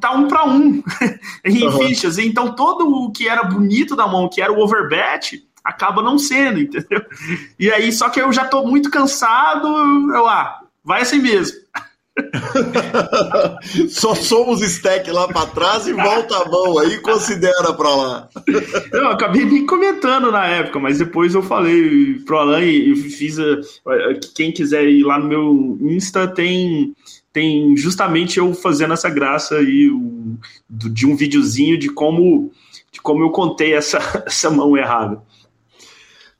tá um para um em uhum. fichas. Então todo o que era bonito da mão, que era o overbet, acaba não sendo, entendeu? E aí, só que eu já tô muito cansado, eu, ah, vai assim mesmo. Só somos stack lá para trás e volta a mão aí considera para lá. Eu acabei nem comentando na época, mas depois eu falei pro Alan e fiz a, quem quiser ir lá no meu Insta tem tem justamente eu fazendo essa graça aí de um videozinho de como de como eu contei essa, essa mão errada.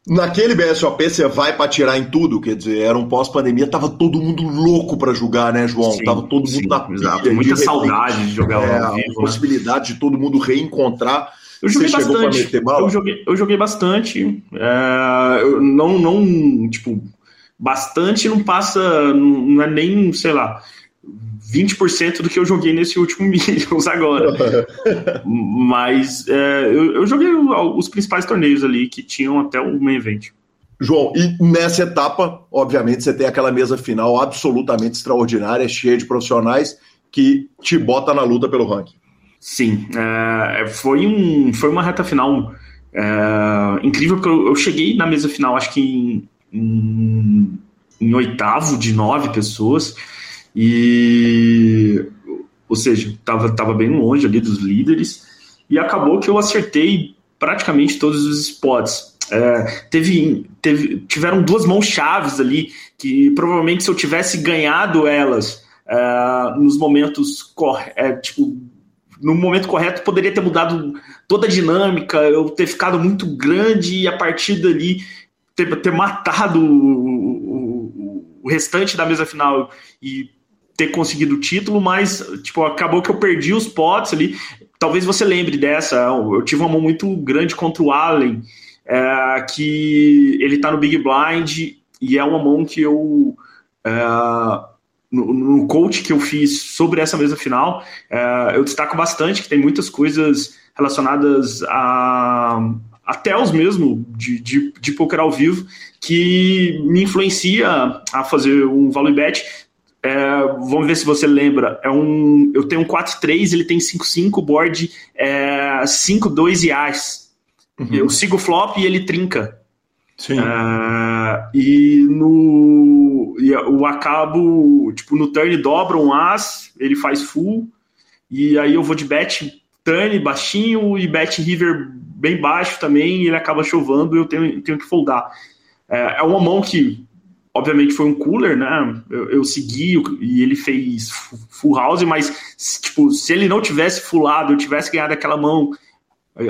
Naquele BSOP você vai para tirar em tudo, quer dizer, era um pós-pandemia, tava todo mundo louco para jogar, né, João? Sim, tava todo mundo na pilha. Muita de saudade de jogar é, ao vivo. A né? possibilidade né? de todo mundo reencontrar. Eu joguei você bastante. Eu joguei, eu joguei bastante. É, eu não, não, tipo, bastante não passa, não é nem, sei lá, 20% do que eu joguei nesse último Millions agora. Mas é, eu, eu, joguei os principais torneios ali que tinham até o main event. João, e nessa etapa, obviamente, você tem aquela mesa final absolutamente extraordinária, cheia de profissionais, que te bota na luta pelo ranking. Sim, é, foi, um, foi uma reta final é, incrível, porque eu, eu, cheguei na mesa final, acho que em, em, em oitavo de nove pessoas, e, ou seja, estava tava bem longe ali dos líderes. E acabou que eu acertei praticamente todos os spots. É, teve, teve, tiveram duas mãos chaves ali que provavelmente se eu tivesse ganhado elas é, nos momentos é, tipo no momento correto poderia ter mudado toda a dinâmica eu ter ficado muito grande e a partir dali ter, ter matado o, o, o restante da mesa final e ter conseguido o título, mas tipo, acabou que eu perdi os potes ali. Talvez você lembre dessa. Eu tive uma mão muito grande contra o Allen, é, que ele tá no Big Blind e é uma mão que eu. É, no, no, coach que eu fiz sobre essa mesa final, é, eu destaco bastante que tem muitas coisas relacionadas a até os mesmo de, de, de poker ao vivo que me influencia a fazer um value bet é, vamos ver se você lembra. É um, eu tenho um 4-3, ele tem 5-5, board é, 5-2 e as. Uhum. Eu sigo o flop e ele trinca. Sim. É, e no e o acabo, tipo, no turn dobra um as, ele faz full, e aí eu vou de bet turn baixinho e bet river bem baixo também, e ele acaba chovando e eu tenho, tenho que foldar. É, é uma mão que obviamente foi um cooler, né? Eu, eu, segui e ele fez full house, mas tipo, se ele não tivesse fullado, eu tivesse ganhado aquela mão,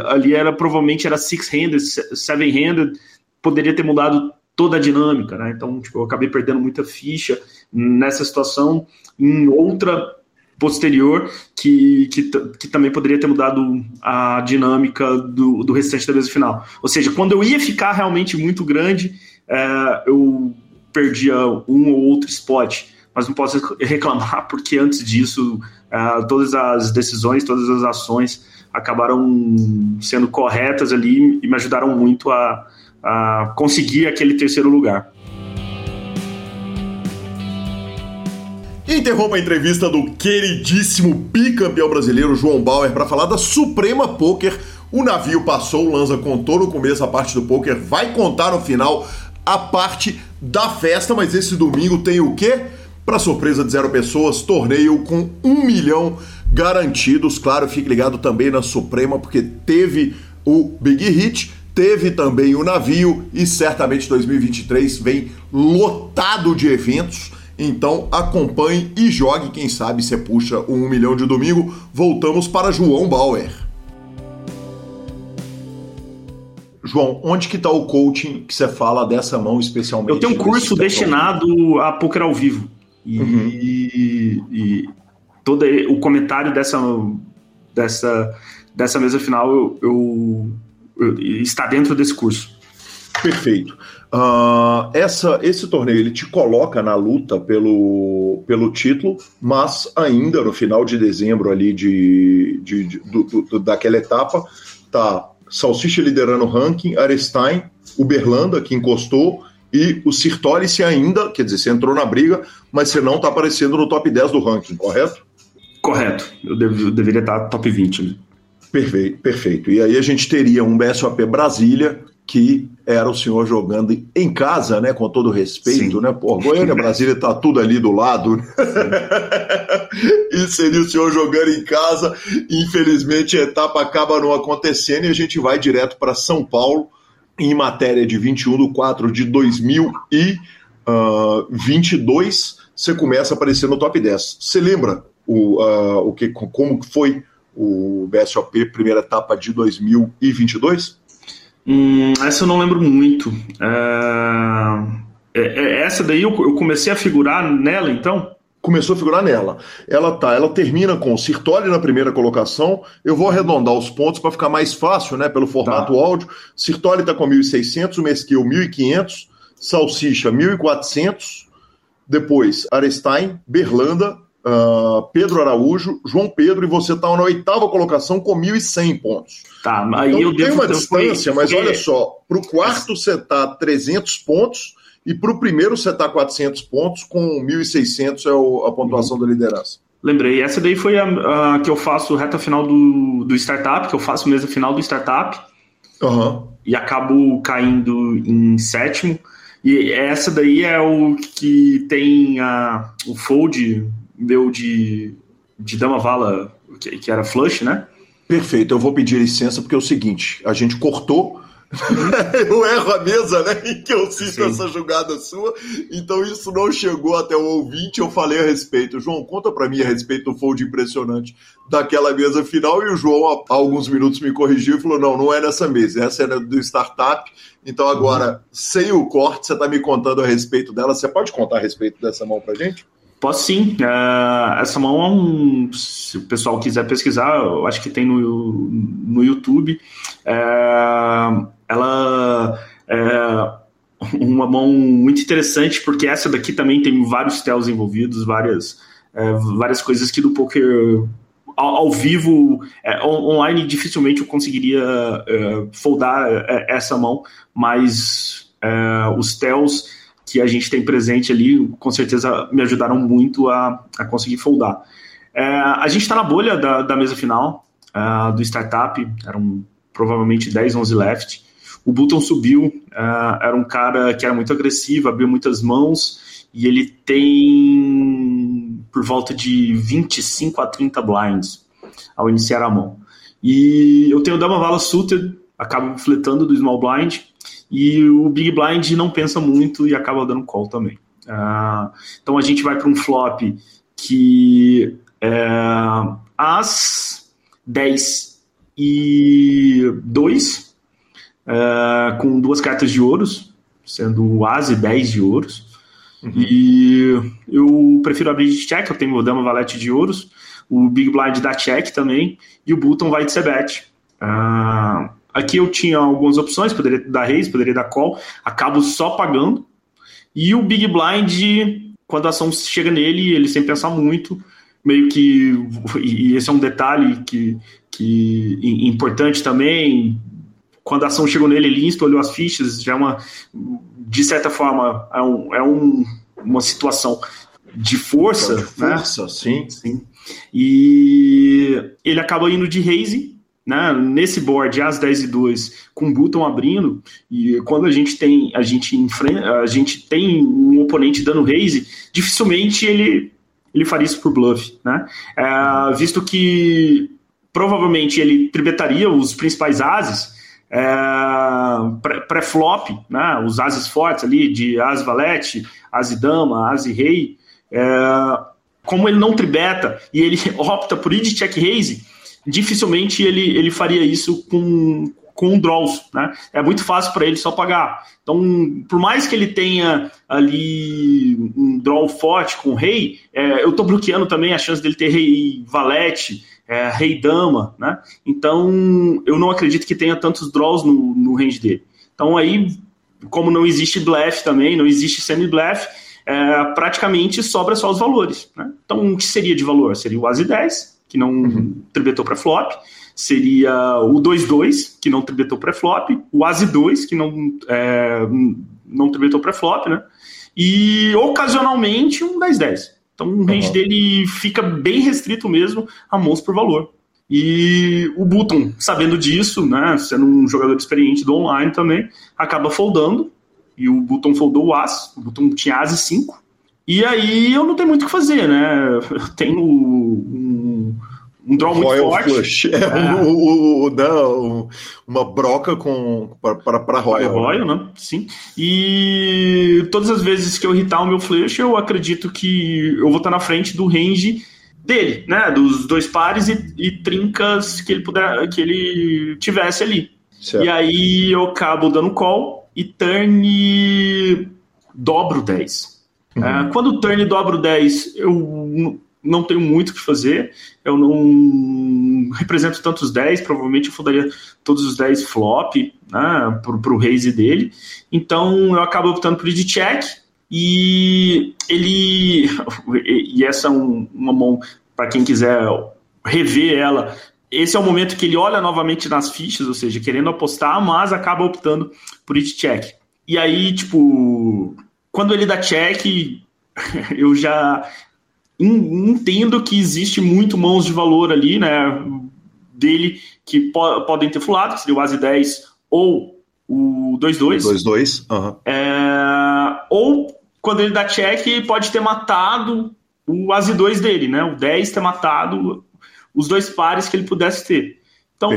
ali era provavelmente era six-handed, seven-handed, poderia ter mudado toda a dinâmica, né? Então, tipo, eu acabei perdendo muita ficha nessa situação, em outra posterior que, que, que também poderia ter mudado a dinâmica do, do restante da mesa final. Ou seja, quando eu ia ficar realmente muito grande, é, eu perdia ah, um ou outro spot, mas não posso reclamar porque antes disso uh, todas as decisões, todas as ações acabaram sendo corretas ali e me ajudaram muito a, a conseguir aquele terceiro lugar. Interrompa a entrevista do queridíssimo bicampeão brasileiro João Bauer para falar da Suprema Poker. O navio passou, o Lanza contou no começo a parte do poker, vai contar no final a parte da festa, mas esse domingo tem o quê? Para surpresa de zero pessoas, torneio com um milhão garantidos. Claro, fique ligado também na Suprema, porque teve o Big Hit, teve também o navio e certamente 2023 vem lotado de eventos. Então acompanhe e jogue, quem sabe você puxa 1 milhão de domingo. Voltamos para João Bauer. João, onde que está o coaching que você fala dessa mão especialmente? Eu tenho um curso destinado a poker ao vivo. E, uhum. e, e, todo o comentário dessa, dessa, dessa mesa final eu, eu, eu, está dentro desse curso. Perfeito. Uh, essa, esse torneio ele te coloca na luta pelo, pelo título, mas ainda no final de dezembro ali de, de, de do, do, daquela etapa, tá Salsicha liderando o ranking, Arestein, Uberlanda que encostou e o Sirtorice ainda, quer dizer, você entrou na briga, mas você não está aparecendo no top 10 do ranking, correto? Correto. Eu, dev, eu deveria estar top 20. Perfeito, perfeito. E aí a gente teria um BSOP Brasília que era o senhor jogando em casa, né? Com todo respeito, Sim. né? Pô, Goiânia, Brasília tá tudo ali do lado. Né? e seria o senhor jogando em casa. Infelizmente, a etapa acaba não acontecendo e a gente vai direto para São Paulo em matéria de 21 de 4 de 2022. Você começa a aparecer no top 10. Você lembra o, uh, o que, como foi o BSOP primeira etapa de 2022? Hum, essa eu não lembro muito. É, é... É, essa daí eu, eu, comecei a figurar nela, então? Começou a figurar nela. Ela tá, ela termina com o Sirtoli na primeira colocação. Eu vou arredondar os pontos para ficar mais fácil, né, pelo formato tá. áudio. Sirtoli tá com 1.600, o Mesquil 1.500, Salsicha 1.400, depois Arestein, Berlanda, uh, Pedro Araújo, João Pedro, e você está na oitava colocação com 1.100 pontos. Tá, aí então, eu tem uma distância, mas olha só, para o quarto você está 300 pontos e para o primeiro você está 400 pontos, com 1.600 é o, a pontuação uhum. da liderança. Lembrei, essa daí foi a, a, que eu faço reta final do, do startup, que eu faço mesa final do startup. Uhum. E acabo caindo em sétimo. E essa daí é o que tem a, o fold meu de, de Dama Vala, que, que era flush, né? Perfeito, eu vou pedir licença porque é o seguinte, a gente cortou eu erro a mesa, né? Em que eu cito Sim. essa jogada sua. Então isso não chegou até o ouvinte. Eu falei a respeito. João, conta para mim a respeito do fold impressionante daquela mesa final. E o João, há alguns minutos, me corrigiu e falou: não, não é nessa mesa. Essa é do startup. Então agora, uhum. sem o corte, você está me contando a respeito dela. Você pode contar a respeito dessa mão pra gente? Posso sim. Uh, essa mão é um. Se o pessoal quiser pesquisar, eu acho que tem no, no YouTube. Uh, ela é uma mão muito interessante, porque essa daqui também tem vários tells envolvidos, várias, é, várias coisas que do poker ao, ao vivo, é, online, dificilmente eu conseguiria é, foldar essa mão, mas os tells que a gente tem presente ali, com certeza me ajudaram muito a, a conseguir foldar. É, a gente está na bolha da, da mesa final do startup, eram provavelmente 10, 11 left. O Button subiu, uh, era um cara que era muito agressivo, abriu muitas mãos, e ele tem por volta de 25 a 30 blinds ao iniciar a mão. E eu tenho Dama Vala Suited, acaba fletando do Small Blind, e o Big Blind não pensa muito e acaba dando call também. Uh, então a gente vai para um flop que é, as 10 e 2 uh, com duas cartas de ouros, sendo o As e 10 de ouros. Uhum. E eu prefiro abrir de check, eu tenho o Dama Valete de ouros, o Big Blind da check também, e o Button vai de Sebet. Uh, aqui eu tinha algumas opções, poderia dar raise, poderia dar call, acabo só pagando. E o Big Blind, quando a ação chega nele, ele sem pensar muito, meio que, e esse é um detalhe que, que importante também, quando a ação chegou nele, ele instalou as fichas, já é uma, de certa forma, é, um, é um, uma situação de força. De força, né? sim. sim. E ele acaba indo de raise, né, nesse board As 10 e 2 com Button abrindo, e quando a gente tem a gente enfrenta, a gente tem um oponente dando raise, dificilmente ele ele faria isso por bluff, né? É, visto que provavelmente ele tribetaria os principais ases é, pré-flop, né? Os ases fortes ali de as valete, as dama, as rei. É, como ele não tribeta e ele opta por ir de check raise, dificilmente ele, ele faria isso com, com draws, né? É muito fácil para ele só pagar. Então, por mais que ele tenha ali um draw forte com rei, é, eu estou bloqueando também a chance dele ter rei valete, é, rei dama, né? Então, eu não acredito que tenha tantos draws no, no range dele. Então, aí, como não existe blefe também, não existe semi-blefe, é, praticamente sobra só os valores. Né? Então, o que seria de valor? Seria o Asi 10, que não uhum. tribetou para flop, seria o 2-2, que não tribetou para flop, o Asi 2, que não, é, não tribetou para flop, né? E ocasionalmente um 10-10. Então o range uhum. dele fica bem restrito mesmo a mãos por valor. E o Button, sabendo disso, né, sendo um jogador experiente do online também, acaba foldando. E o Button foldou o As, o Button tinha As e 5. E aí eu não tenho muito o que fazer, né? Eu tenho um, um draw muito Royal forte. Flush. É, é. Um, um, não, uma broca com para Royal. Royal, né? Sim. E todas as vezes que eu irritar o meu flush, eu acredito que eu vou estar na frente do range dele, né? Dos dois pares e, e trincas que ele puder, que ele tivesse ali. Certo. E aí eu acabo dando call e turn dobro 10. Uhum. É, quando o turn dobro 10, eu não tenho muito o que fazer. Eu não represento tantos 10, provavelmente eu fundaria todos os 10 flop né, para o raise dele. Então eu acabo optando por de check. E ele. E essa é um, uma mão, para quem quiser rever ela, esse é o momento que ele olha novamente nas fichas, ou seja, querendo apostar, mas acaba optando por it check. E aí, tipo, quando ele dá check, eu já entendo que existe muito mãos de valor ali, né, dele que po podem ter fulado, que seria o Asi 10 ou o 2-2. 2-2, uhum. é, ou quando ele dá check, pode ter matado o Asi 2 dele, né, o 10 ter matado os dois pares que ele pudesse ter. Então,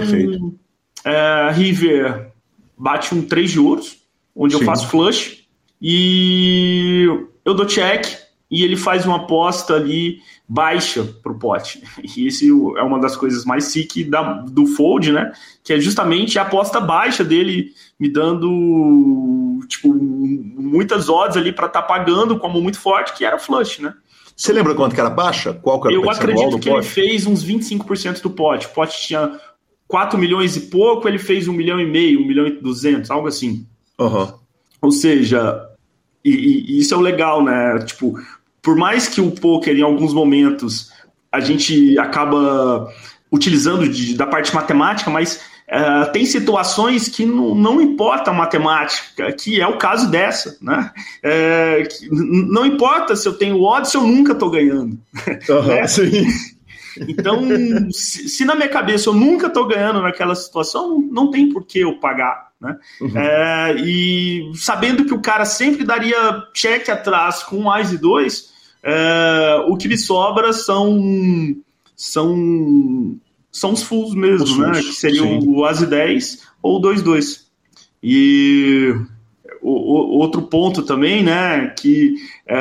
é, River bate um 3 de ouros, onde Sim. eu faço flush, e eu dou check, e ele faz uma aposta ali baixa para o pote. E isso é uma das coisas mais sick da, do fold, né? Que é justamente a aposta baixa dele me dando tipo muitas odds ali para estar tá pagando como muito forte, que era flush, né? Você lembra quanto que era baixa? Qual que era Eu acredito que pote? ele fez uns 25% do pote. O pote tinha 4 milhões e pouco, ele fez 1 milhão e meio, 1 milhão e 200, algo assim. Uhum. Ou seja, e, e, isso é o legal, né? Tipo, por mais que o poker, em alguns momentos, a gente acaba utilizando de, da parte matemática, mas uh, tem situações que não, não, importa a matemática, que é o caso dessa, né? É, não importa se eu tenho odds se eu nunca estou ganhando. Uhum, né? Sim. Então, se, se, na minha cabeça eu nunca estou ganhando naquela situação, não tem por que eu pagar. Né? Uhum. É, e sabendo que o cara sempre daria cheque atrás com AIS e dois, é, o que me sobra são são são os fulls mesmo, os né? que seriam sim. o ASI 10 ou o 2-2. E o, o, outro ponto também, né, que é,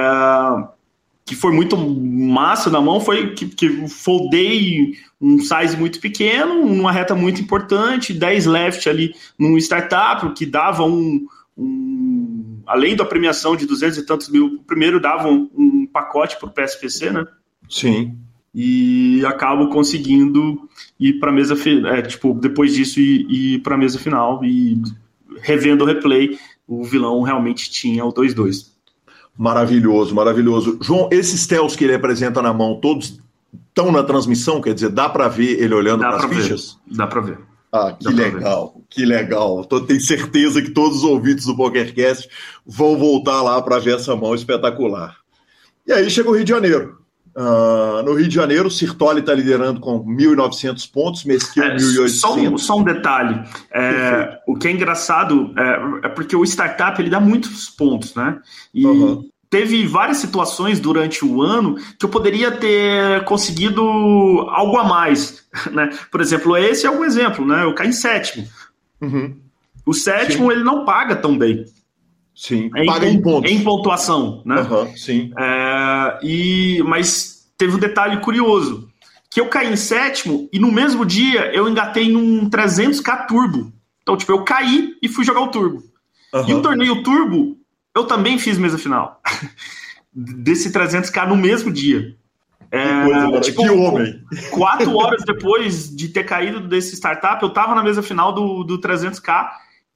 que foi muito massa na mão foi que, que foldei um size muito pequeno, uma reta muito importante, 10 left ali num startup, que dava um, um além da premiação de 200 e tantos mil, primeiro dava um, um pacote para o PSPC, né? Sim. E acabo conseguindo ir para a mesa, é, tipo, depois disso ir, ir para a mesa final e revendo o replay, o vilão realmente tinha o 2-2. Maravilhoso, maravilhoso. João, esses tells que ele apresenta na mão, todos estão na transmissão? Quer dizer, dá para ver ele olhando para as fichas? Dá para ver. Ah, que legal, que legal. Tô, tenho certeza que todos os ouvintes do PokerCast vão voltar lá para ver essa mão espetacular. E aí chega o Rio de Janeiro. Uh, no Rio de Janeiro, o Sirtoli está liderando com 1.900 pontos, Mesquil é, 1.800. Só um, só um detalhe. É, o que é engraçado é, é, porque o startup ele dá muitos pontos, né? E uhum. teve várias situações durante o ano que eu poderia ter conseguido algo a mais, né? Por exemplo, esse é um exemplo, né? Eu caí em sétimo. Uhum. O sétimo Sim. ele não paga tão bem. Sim, em, paga em pontos. Em pontuação, né? Uhum, sim. É, e, mas teve um detalhe curioso, que eu caí em sétimo e no mesmo dia eu engatei num 300k turbo. Então, tipo, eu caí e fui jogar o turbo. Uhum. E o torneio turbo, eu também fiz mesa final. Desse 300k no mesmo dia. É, coisa, tipo, que homem! Quatro horas depois de ter caído desse startup, eu tava na mesa final do, do 300k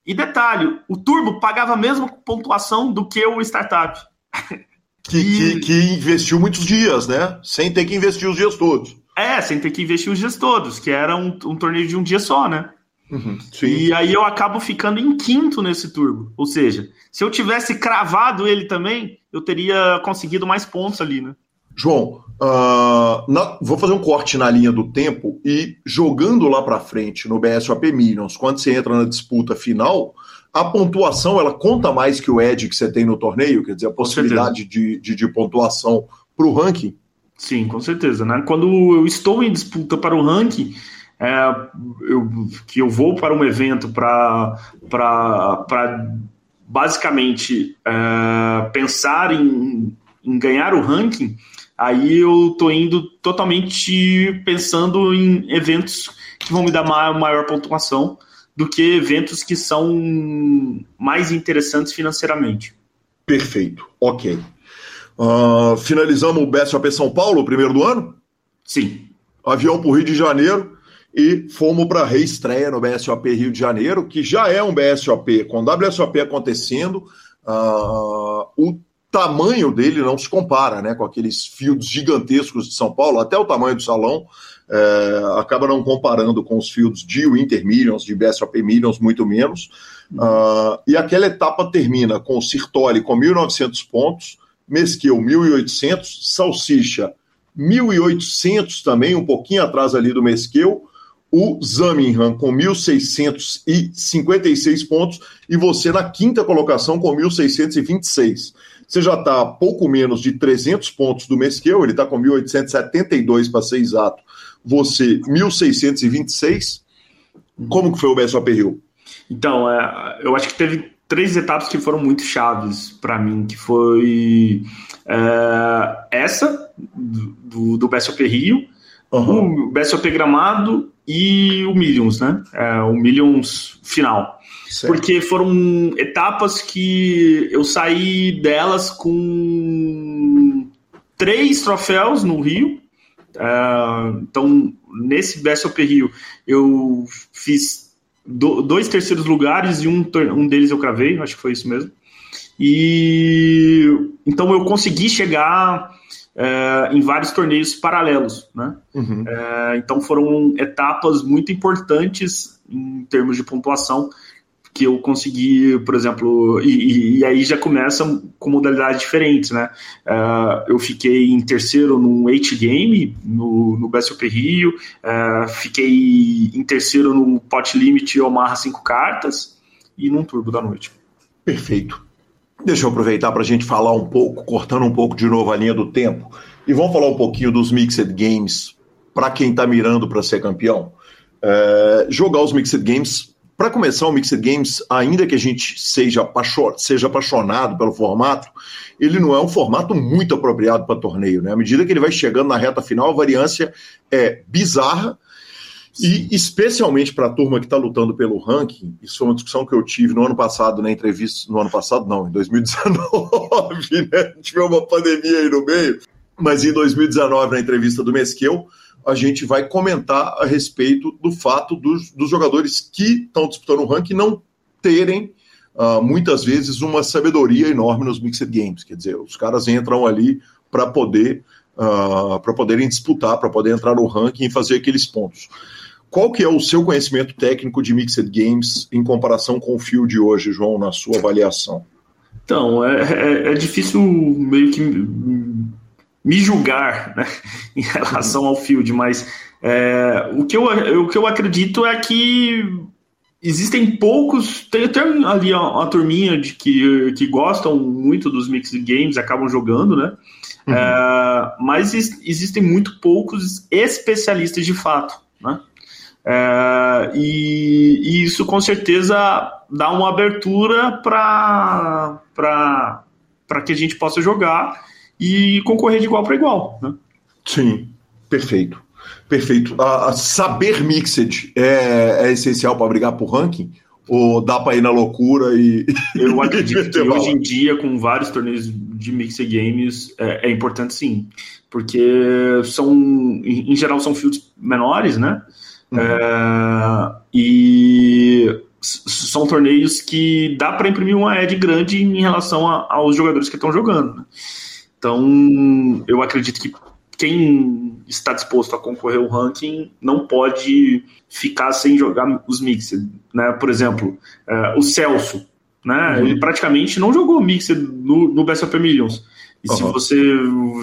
e detalhe, o Turbo pagava a mesma pontuação do que o startup. Que, e... que, que, investiu muitos dias, né? Sem ter que investir os dias todos. É, sem ter que investir os dias todos, que era um, um torneio de um dia só, né? Uhum, e aí eu acabo ficando em quinto nesse turbo. Ou seja, se eu tivesse cravado ele também, eu teria conseguido mais pontos ali, né? João, uh, na, vou fazer um corte na linha do tempo e jogando lá para frente no BSOP Millions, quando você entra na disputa final, a pontuação ela conta mais que o edge que você tem no torneio, quer dizer, a possibilidade de, de, de, pontuação para o ranking? Sim, com certeza. Né? Quando eu estou em disputa para o ranking, é, eu, que eu vou para um evento para basicamente é, pensar em, em ganhar o ranking, Aí eu tô indo totalmente pensando em eventos que vão me dar maior, pontuação do que eventos que são mais interessantes financeiramente. Perfeito, ok. Uh, finalizamos o BSOP São Paulo, primeiro do ano? Sim. Avião para o Rio de Janeiro e fomos para a reestreia no BSOP Rio de Janeiro, que já é um BSOP com WSOP acontecendo. Uh, o tamanho dele não se compara né, com aqueles fios gigantescos de São Paulo, até o tamanho do salão é, acaba não comparando com os fios de Winter Millions, de BSOP Millions, muito menos. Uh, e aquela etapa termina com o Sirtoli com 1.900 pontos, Mesquil 1.800, Salsicha 1.800 também, um pouquinho atrás ali do Mesquil, o Zaminham com 1.656 pontos e você na quinta colocação com 1.626. Você já está pouco menos de 300 pontos do Mesquil, ele está com 1.872 para ser exato. Você, 1.626. Como que foi o BSOP Rio? Então, é, eu acho que teve três etapas que foram muito chaves para mim, que foi é, essa do, do BSOP Rio, uhum. o BSOP Gramado e o Millions, né? É, o Millions final. Certo. Porque foram etapas que eu saí delas com três troféus no Rio. Uh, então, nesse BSOP Rio, eu fiz do, dois terceiros lugares e um, um deles eu cravei, acho que foi isso mesmo. E então eu consegui chegar uh, em vários torneios paralelos, né? Uhum. Uh, então foram etapas muito importantes em termos de pontuação que eu consegui, por exemplo, e, e, aí já começa com modalidades diferentes, né? Uh, eu fiquei em terceiro no 8 Game, no, no BSOP Rio, uh, fiquei em terceiro no Pot Limit Omaha 5 cartas e num Turbo da noite. Perfeito. Deixa eu aproveitar para a gente falar um pouco, cortando um pouco de novo a linha do tempo, e vamos falar um pouquinho dos Mixed Games para quem está mirando para ser campeão. Uh, jogar os Mixed Games para começar o Mixed Games, ainda que a gente seja, apaixonado, seja apaixonado pelo formato, ele não é um formato muito apropriado para torneio. Né? À medida que ele vai chegando na reta final, a variância é bizarra. E especialmente para a turma que está lutando pelo ranking, isso foi uma discussão que eu tive no ano passado, na entrevista. No ano passado, não, em 2019, né? Tivemos uma pandemia aí no meio. Mas em 2019, na entrevista do Mesquil, a gente vai comentar a respeito do fato dos, dos jogadores que estão disputando o ranking não terem uh, muitas vezes uma sabedoria enorme nos mixed games. Quer dizer, os caras entram ali para poder uh, para poderem disputar, para poder entrar no ranking e fazer aqueles pontos. Qual que é o seu conhecimento técnico de mixed games em comparação com o fio de hoje, João, na sua avaliação? Então, é, é, é difícil meio que me julgar né, em relação ao field, mas é, o, que eu, o que eu acredito é que existem poucos. Tem até ali uma, turminha de que, que gostam muito dos mixed games, acabam jogando, né? Uhum. É, mas existem muito poucos especialistas de fato, né? É, e, e, isso com certeza dá uma abertura para que a gente possa jogar e concorrer de igual para igual. Né? Sim, perfeito. Perfeito. A, a saber mixed é, é essencial para brigar por ranking? Ou dá para ir na loucura e. Eu acredito que hoje em dia, com vários torneios de mixed games, é, é importante sim. Porque são, em, em geral, são fields menores, né? Uhum. É, e são torneios que dá para imprimir uma edge grande em relação a, aos jogadores que estão jogando. Né? Então, eu acredito que quem está disposto a concorrer ao ranking não pode ficar sem jogar os mixed. Né? Por exemplo, uh, o Celso, né? Uhum. ele praticamente não jogou mixed no, no Best of Millions. E uhum. se você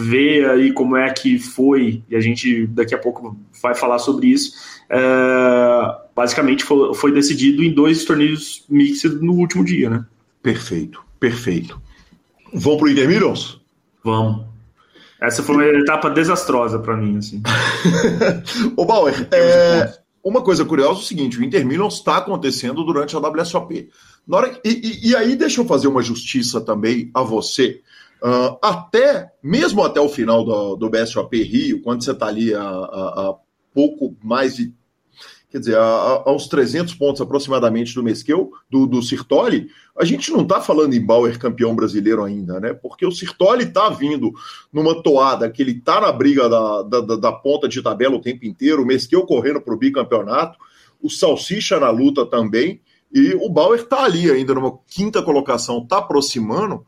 vê aí como é que foi, e a gente daqui a pouco vai falar sobre isso, é, basicamente foi, foi, decidido em dois torneios mixed no último dia, né? Perfeito, perfeito. Vamos pro Intermedials? Vamos. Essa foi uma etapa desastrosa para mim, assim. Ô Bauer, é, uma coisa curiosa é o seguinte: o Inter Milan está acontecendo durante a WSOP. Hora, e, e, e, aí deixa eu fazer uma justiça também a você. Uh, até, mesmo até o final do, do BSOP Rio, quando você está ali a, a, a pouco mais de quer dizer, a, a, uns 300 pontos aproximadamente do Mesquel, do, do Sirtoli, a gente não está falando em Bauer campeão brasileiro ainda, né? Porque o Sirtoli está vindo numa toada que ele está na briga da, da, da, ponta de tabela o tempo inteiro, o Mesquel correndo para o bicampeonato, o Salsicha na luta também, e o Bauer está ali ainda numa quinta colocação, está aproximando,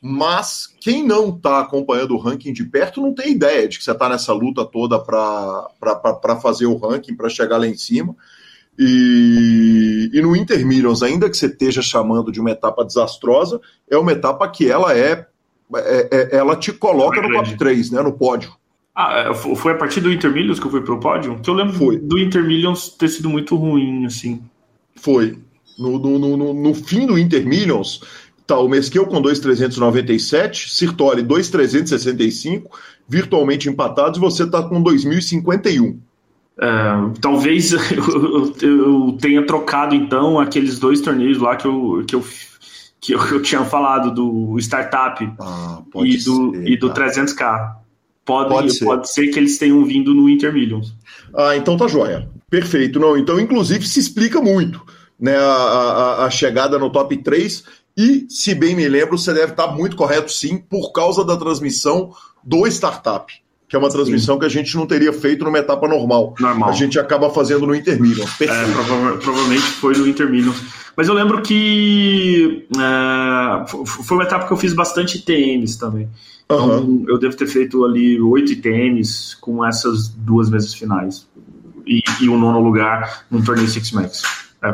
mas quem não está acompanhando o ranking de perto não tem ideia de que você está nessa luta toda para fazer o ranking, para chegar lá em cima. E, e no Intermillions, ainda que você esteja chamando de uma etapa desastrosa, é uma etapa que ela é, é, é ela te coloca no top 3, né, no pódio. Ah, é, foi a partir do Intermillions que eu fui pro pódio? Que eu lembro foi. do Intermillions ter sido muito ruim, assim. Foi. No, no, no, no fim do Intermillions, Tá, o Mesquil com 2,397, Sirtoli 2,365, virtualmente empatados, e você está com 2.051. É, talvez eu, eu, tenha trocado então aqueles dois torneios lá que eu, que eu, que eu, eu tinha falado, do Startup ah, e, do, ser, e do 300k. Pode, pode, ser. pode ser que eles tenham vindo no Inter Millions. Ah, então tá joia. Perfeito. Não, então, inclusive, se explica muito né, a, a, a chegada no top 3 e, se bem me lembro, você deve estar muito correto sim, por causa da transmissão do startup, que é uma transmissão sim. que a gente não teria feito numa etapa normal. normal. A gente acaba fazendo no Intermillion. É, prova provavelmente foi no Intermillion. Mas eu lembro que é, foi uma etapa que eu fiz bastante TMs também. Então, uhum. eu devo ter feito ali oito ITMs com essas duas vezes finais. E, e um nono lugar no torneio Six Max. É,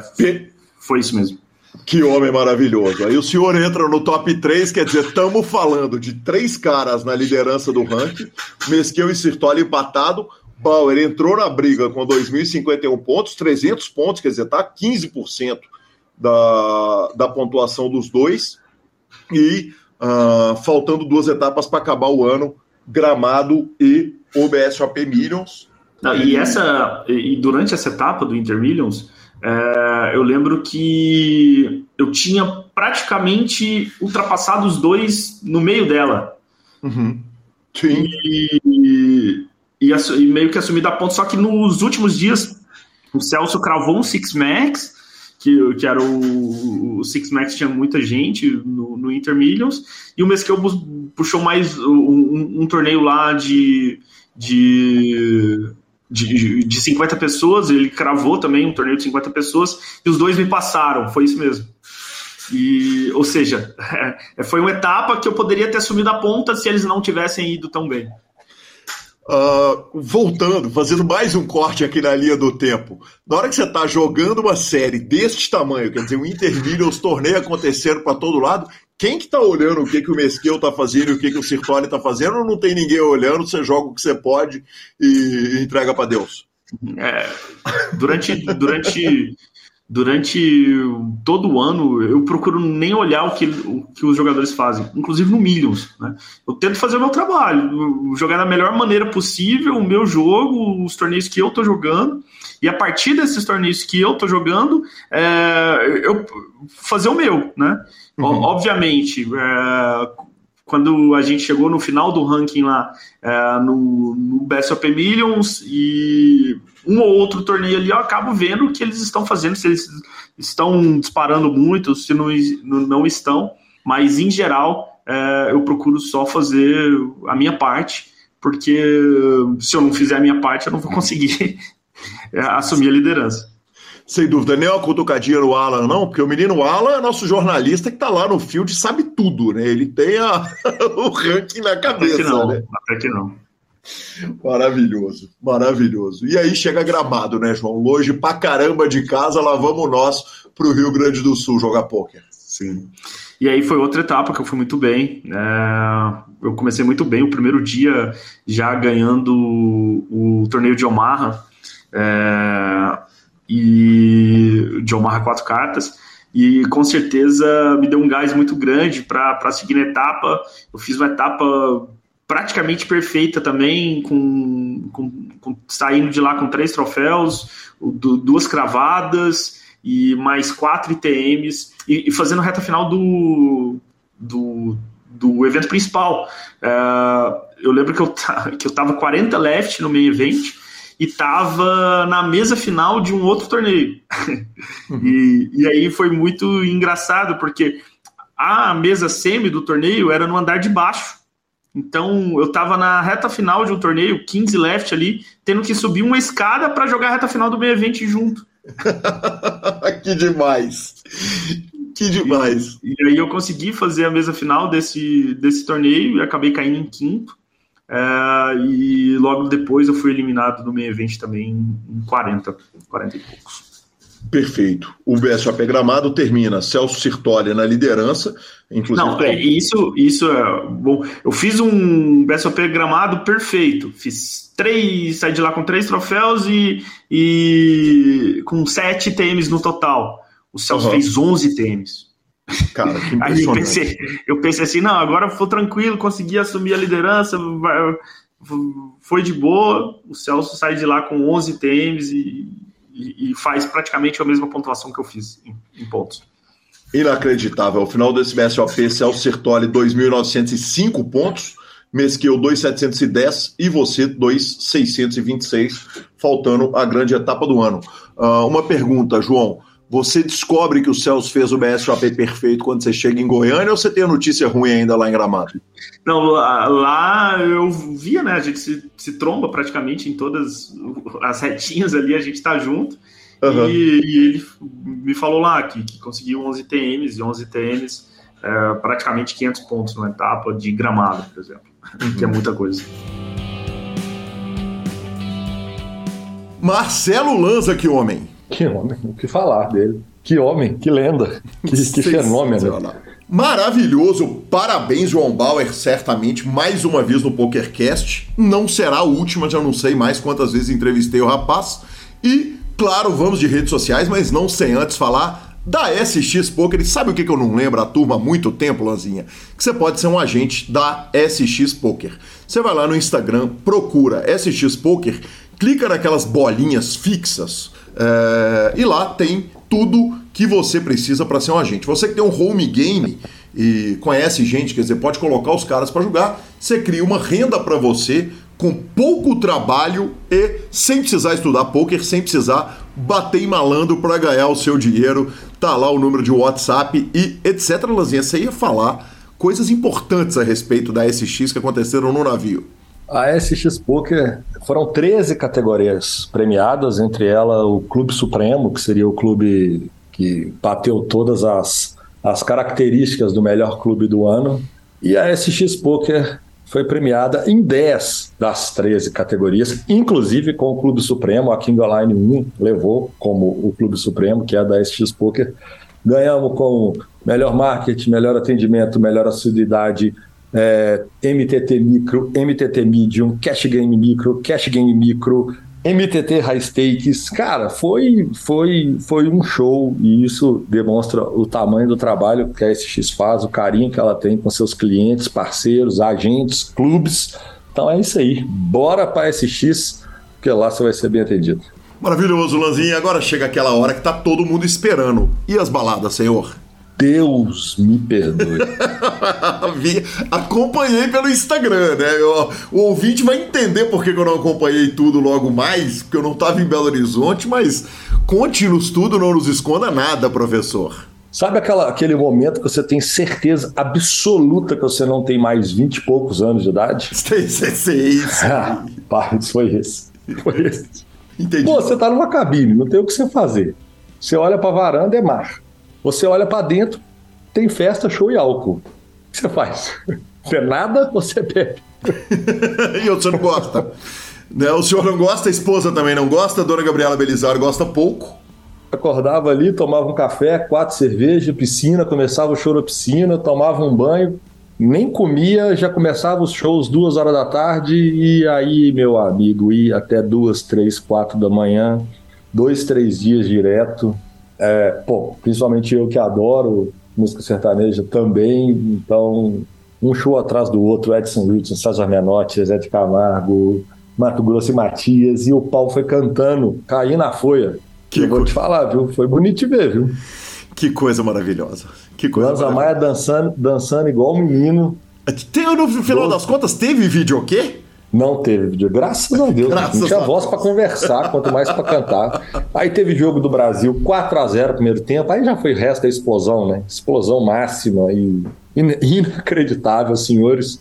foi isso mesmo. Que homem maravilhoso. Aí o senhor entra no top 3, quer dizer, estamos falando de três caras na liderança do ranking, Mesquil e Sirtoli empatado, Bauer entrou na briga com 2.051 pontos, 300 pontos, quer dizer, tá 15% da, da pontuação dos dois, e uh, faltando duas etapas para acabar o ano, Gramado e OBSOP Millions. Não, e, essa, e durante essa etapa do Inter Millions, é, eu lembro que eu tinha praticamente ultrapassado os dois no meio dela. Uhum. Sim. E, e, e, meio que assumi da ponta, só que nos últimos dias o Celso cravou um Six Max, que, que era o, o Six Max tinha muita gente no, no Inter Millions, e o Mesquil puxou mais um, um torneio lá de, de de, de 50 pessoas, ele cravou também um torneio de 50 pessoas, e os dois me passaram, foi isso mesmo. E, ou seja, é, foi uma etapa que eu poderia ter assumido a ponta se eles não tivessem ido tão bem. Uh, voltando, fazendo mais um corte aqui na linha do tempo. Na hora que você está jogando uma série deste tamanho, quer dizer, o Intermediate, os torneios acontecendo para todo lado, quem que tá olhando o que, que o Mesquil tá fazendo e o que, que o Sirtoli tá fazendo? Não tem ninguém olhando, você joga o que você pode e entrega para Deus. É, durante, durante, durante todo o ano, eu procuro nem olhar o que, o que os jogadores fazem, inclusive no Millions. Né? Eu tento fazer o meu trabalho, jogar da melhor maneira possível o meu jogo, os torneios que eu tô jogando, e a partir desses torneios que eu tô jogando, é, eu fazer o meu, né? Uhum. Obviamente, é, quando a gente chegou no final do ranking lá, é, no, no BSOP Millions e um ou outro torneio ali, eu acabo vendo o que eles estão fazendo, se eles estão disparando muito, se não, não estão, mas em geral é, eu procuro só fazer a minha parte, porque se eu não fizer a minha parte, eu não vou conseguir é, assumir a liderança. Sem dúvida, nem uma cutucadinha no Alan, não, porque o menino Alan é nosso jornalista que tá lá no field e sabe tudo, né? Ele tem a, o ranking na cabeça. Até que não, né? até que não. Maravilhoso, maravilhoso. E aí chega gramado, né, João? Longe pra caramba de casa, lá vamos nós pro Rio Grande do Sul jogar pôquer. Sim. E aí foi outra etapa que eu fui muito bem. É... Eu comecei muito bem o primeiro dia já ganhando o, o torneio de Omaha. É e de Omaha quatro cartas e com certeza me deu um gás muito grande para seguir na etapa. Eu fiz uma etapa praticamente perfeita também, com, com, com saindo de lá com três troféus, duas cravadas e mais quatro ITMs e, e fazendo reta final do, do, do evento principal. Uh, eu lembro que eu, que eu tava 40 left no meio evento e estava na mesa final de um outro torneio. Uhum. e, e aí foi muito engraçado, porque a mesa semi do torneio era no andar de baixo. Então eu estava na reta final de um torneio, 15 left ali, tendo que subir uma escada para jogar a reta final do meio evento junto. que demais! Que demais! E, e, aí eu consegui fazer a mesa final desse, desse torneio e acabei caindo em quinto. É, e logo depois eu fui eliminado no meio evento também em 40, 40 e poucos. Perfeito. O BSOP Gramado termina Celso Sirtoli na liderança, inclusive. Não, é, isso, isso é bom. Eu fiz um BSOP Gramado perfeito. Fiz três, saí de lá com três troféus e, e com sete TMs no total. O Celso uhum. fez 11 TMs. Cara, que Aí eu pensei, eu pensei assim, não, agora foi tranquilo, consegui assumir a liderança, foi de boa. O Celso sai de lá com 11 TMs e, e, e faz praticamente a mesma pontuação que eu fiz em, em pontos. Inacreditável. Ao final desse BSOP, Celso Sertoli, 2.905 pontos. Mesquil 2,710 e você 2,626, faltando a grande etapa do ano. Uh, uma pergunta, João. Você descobre que o Celso fez o BSOP perfeito quando você chega em Goiânia ou você tem a notícia ruim ainda lá em Gramado? Não, lá eu via, né? A gente se, se tromba praticamente em todas as retinhas ali, a gente tá junto. Uhum. E, e, ele me falou lá que, que conseguiu 11 TMs e 11 TMs, é, praticamente 500 pontos numa etapa de Gramado, por exemplo, uhum. que é muita coisa. Marcelo Lanza, que homem! Que homem, o que falar dele. Que homem, que lenda, que, que fenômeno. Maravilhoso, parabéns, João Bauer, certamente, mais uma vez no PokerCast. Não será a última, já não sei mais quantas vezes entrevistei o rapaz. E, claro, vamos de redes sociais, mas não sem antes falar da SX Poker. E sabe o que eu não lembro a turma há muito tempo, Lanzinha? Que você pode ser um agente da SX Poker. Você vai lá no Instagram, procura SX Poker, clica naquelas bolinhas fixas é, e lá tem tudo que você precisa para ser um agente. Você que tem um home game e conhece gente, quer dizer, pode colocar os caras para jogar, você cria uma renda para você com pouco trabalho e sem precisar estudar poker, sem precisar bater em malandro para ganhar o seu dinheiro. Tá lá o número de WhatsApp e etc. Lazinha, você ia falar coisas importantes a respeito da SX que aconteceram no navio. A SX Poker foram 13 categorias premiadas, entre elas o Clube Supremo, que seria o clube que bateu todas as, as características do melhor clube do ano. E a SX Poker foi premiada em 10 das 13 categorias, inclusive com o Clube Supremo. A King Line 1 levou como o Clube Supremo, que é da SX Poker. Ganhamos com melhor marketing, melhor atendimento, melhor assiduidade, é, MTT Micro, MTT Medium, Cash Game Micro, Cash Game Micro, MTT High Stakes. Cara, foi, foi, foi um show e isso demonstra o tamanho do trabalho que a SX faz, o carinho que ela tem com seus clientes, parceiros, agentes, clubes. Então é isso aí. Bora para a SX, porque lá você vai ser bem atendido. Maravilhoso, Lanzinho. Agora chega aquela hora que tá todo mundo esperando. E as baladas, senhor? Deus me perdoe. acompanhei pelo Instagram, né? Eu, o ouvinte vai entender por que eu não acompanhei tudo logo mais, porque eu não estava em Belo Horizonte, mas conte-nos tudo, não nos esconda nada, professor. Sabe aquela, aquele momento que você tem certeza absoluta que você não tem mais vinte e poucos anos de idade? Sei, sei, sei. Ah, foi esse. Foi esse. Entendi. Pô, você tá numa cabine, não tem o que você fazer. Você olha pra varanda, é mar. Você olha para dentro, tem festa, show e álcool. O que você faz? Você nada, você bebe. e o senhor não gosta. Né? O senhor não gosta, a esposa também não gosta, a dona Gabriela Belisário gosta pouco. Acordava ali, tomava um café, quatro cervejas, piscina, começava o show na piscina, tomava um banho, nem comia, já começava os shows duas horas da tarde e aí, meu amigo, ia até duas, três, quatro da manhã, dois, três dias direto, é, pô, principalmente eu que adoro música sertaneja também, então um show atrás do outro, Edson Wilson, César Menotti, Zé de Camargo, Mato Grosso e Matias, e o pau foi cantando, caindo na folha. Que eu vou te falar, viu? Foi bonito de ver, viu? Que coisa maravilhosa. Que coisa Lanza Maia dançando, dançando igual um menino. Tem, no final das contas, teve vídeo o quê? Não teve vídeo, graças a Deus. Graças não tinha voz para conversar, quanto mais para cantar. Aí teve jogo do Brasil, 4 a 0 primeiro tempo, aí já foi o resto da explosão, né? Explosão máxima e inacreditável, senhores.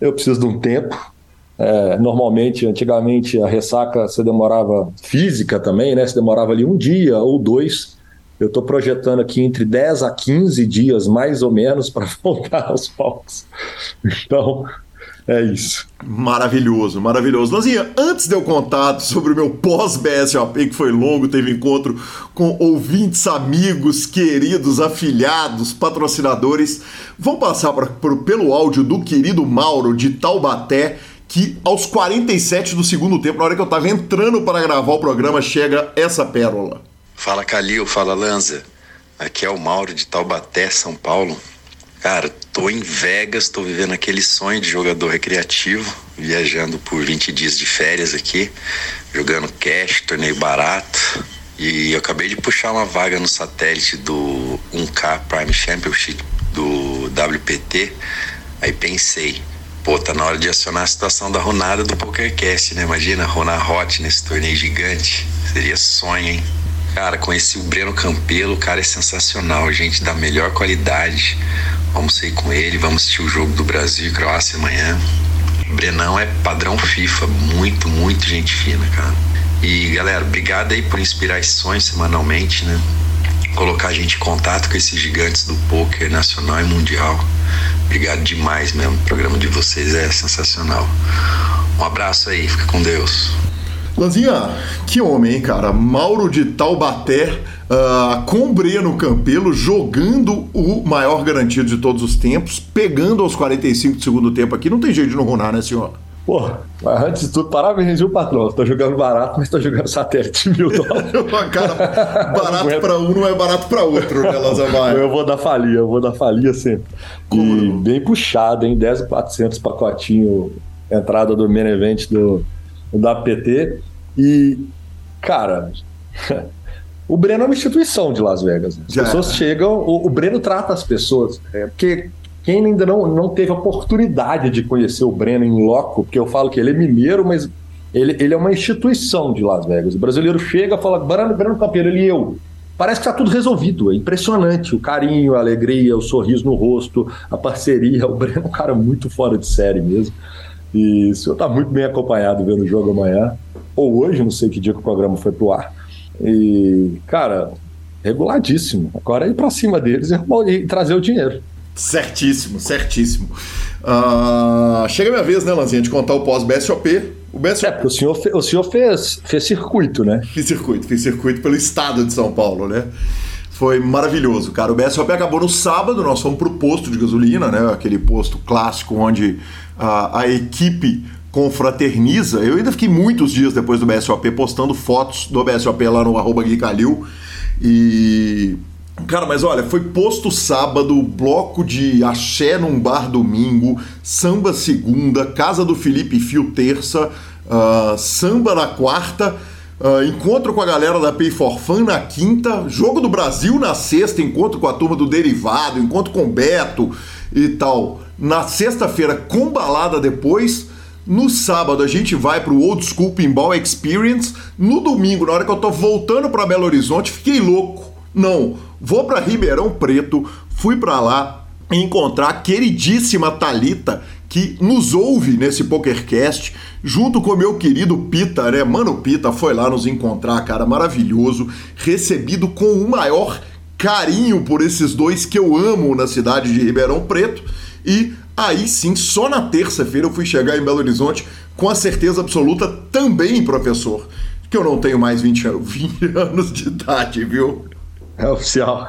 Eu preciso de um tempo. É, normalmente, antigamente, a ressaca você demorava física também, né? Você demorava ali um dia ou dois. Eu estou projetando aqui entre 10 a 15 dias, mais ou menos, para voltar aos palcos. Então, é isso. Maravilhoso, maravilhoso. Lanzinha, antes de eu contar sobre o meu pós-BSOP, que foi longo, teve encontro com ouvintes, amigos, queridos, afiliados, patrocinadores, vamos passar pra, pelo áudio do querido Mauro de Taubaté, que aos 47 do segundo tempo, na hora que eu estava entrando para gravar o programa, chega essa pérola. Fala Calil, fala Lanza. Aqui é o Mauro de Taubaté, São Paulo. Cara, tô em Vegas, tô vivendo aquele sonho de jogador recreativo, viajando por 20 dias de férias aqui, jogando cash, torneio barato. E eu acabei de puxar uma vaga no satélite do 1K Prime Championship do WPT. Aí pensei, pô, tá na hora de acionar a situação da Ronada do PokerCast, né? Imagina, Ronar Hot nesse torneio gigante. Seria sonho, hein? Cara, conheci o Breno Campelo, o cara é sensacional, gente da melhor qualidade. Vamos sair com ele, vamos assistir o jogo do Brasil e Croácia amanhã. Brenão é padrão FIFA, muito, muito gente fina, cara. E galera, obrigado aí por inspirar esse sonho semanalmente, né? Colocar a gente em contato com esses gigantes do poker nacional e mundial. Obrigado demais mesmo. O programa de vocês é sensacional. Um abraço aí, fica com Deus. Lanzinha, que homem, hein, cara? Mauro de Taubaté uh, com Breno Campelo jogando o maior garantido de todos os tempos, pegando aos 45 do segundo tempo aqui. Não tem jeito de não runar, né, senhor? Pô, mas antes de tudo, parabéns, viu, patrão? Estou jogando barato, mas estou jogando satélite mil dólares. cara, barato para um não é barato para outro, né, Lazamar? Eu vou dar falia, eu vou dar falia sempre. E bem puxado, hein? 10,400 pacotinho, entrada do main event do, da PT. E, cara, o Breno é uma instituição de Las Vegas. As Já. pessoas chegam, o, o, Breno trata as pessoas. É, porque quem ainda não, não teve oportunidade de conhecer o Breno em loco, porque eu falo que ele é mineiro, mas ele, ele é uma instituição de Las Vegas. O brasileiro chega e fala, Breno, Breno Campeiro, ele e eu. Parece que está tudo resolvido, é impressionante. O carinho, a alegria, o sorriso no rosto, a parceria. O Breno é um cara muito fora de série mesmo. E o senhor está muito bem acompanhado vendo o jogo amanhã, ou hoje, não sei que dia que o programa foi pro ar. E, cara, reguladíssimo. Agora é ir para cima deles e trazer o dinheiro. Certíssimo, certíssimo. Uh, chega a minha vez, né, Lanzinha, de contar o pós-BSOP. O BSOP... É, porque o senhor, o senhor fez, fez circuito, né? Fiz circuito, fiz circuito pelo estado de São Paulo, né? Foi maravilhoso, cara. O BSOP acabou no sábado, nós fomos pro posto de gasolina, né? Aquele posto clássico onde a, a equipe confraterniza. Eu ainda fiquei muitos dias depois do BSOP postando fotos do BSOP lá no arroba Gui Calil. E. Cara, mas olha, foi posto sábado, bloco de axé num bar domingo, samba segunda, casa do Felipe Fio terça, uh, samba na quarta. Uh, encontro com a galera da Pay for Fun na quinta, jogo do Brasil na sexta, encontro com a turma do Derivado, encontro com o Beto e tal. Na sexta-feira, com balada depois. No sábado a gente vai pro Old School Pinball Experience. No domingo, na hora que eu tô voltando para Belo Horizonte, fiquei louco. Não, vou para Ribeirão Preto, fui para lá encontrar a queridíssima Talita que nos ouve nesse PokerCast, junto com meu querido Pita, né? Mano, Pita foi lá nos encontrar, cara, maravilhoso, recebido com o maior carinho por esses dois que eu amo na cidade de Ribeirão Preto. E aí sim, só na terça-feira eu fui chegar em Belo Horizonte com a certeza absoluta também, professor, que eu não tenho mais 20 anos, 20 anos de idade, viu? É oficial.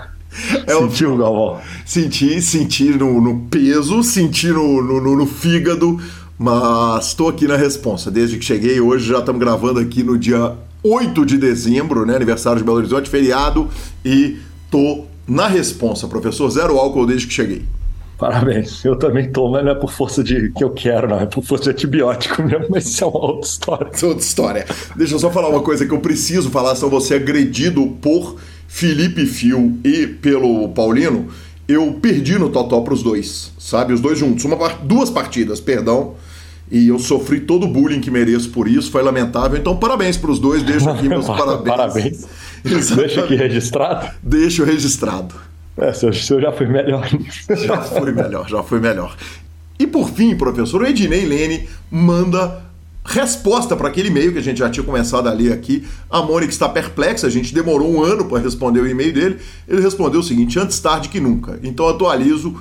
É Sentiu, o Galvão? Senti, senti no, no peso, senti no, no, no fígado, mas estou aqui na responsa. Desde que cheguei, hoje já estamos gravando aqui no dia 8 de dezembro, né? Aniversário de Belo Horizonte, feriado, e tô na responsa, professor. Zero álcool desde que cheguei. Parabéns. Eu também tô, mas não é por força de que eu quero, não. É por força de antibiótico mesmo, mas isso é uma outra história. É outra história. Deixa eu só falar uma coisa que eu preciso falar, se eu vou ser agredido por Felipe Fio e pelo Paulino, eu perdi no Totó pros dois, sabe? Os dois juntos. Uma, duas partidas, perdão. E eu sofri todo o bullying que mereço por isso, foi lamentável. Então, parabéns para os dois, deixo aqui meus parabéns. parabéns. Deixa aqui registrado? Deixo registrado. É, seu, seu já foi melhor. já foi melhor, já foi melhor. E por fim, professor, o Ednei Lene manda resposta para aquele e-mail que a gente já tinha começado a ler aqui. A Mônica está perplexa, a gente demorou um ano para responder o e-mail dele. Ele respondeu o seguinte: antes tarde que nunca. Então atualizo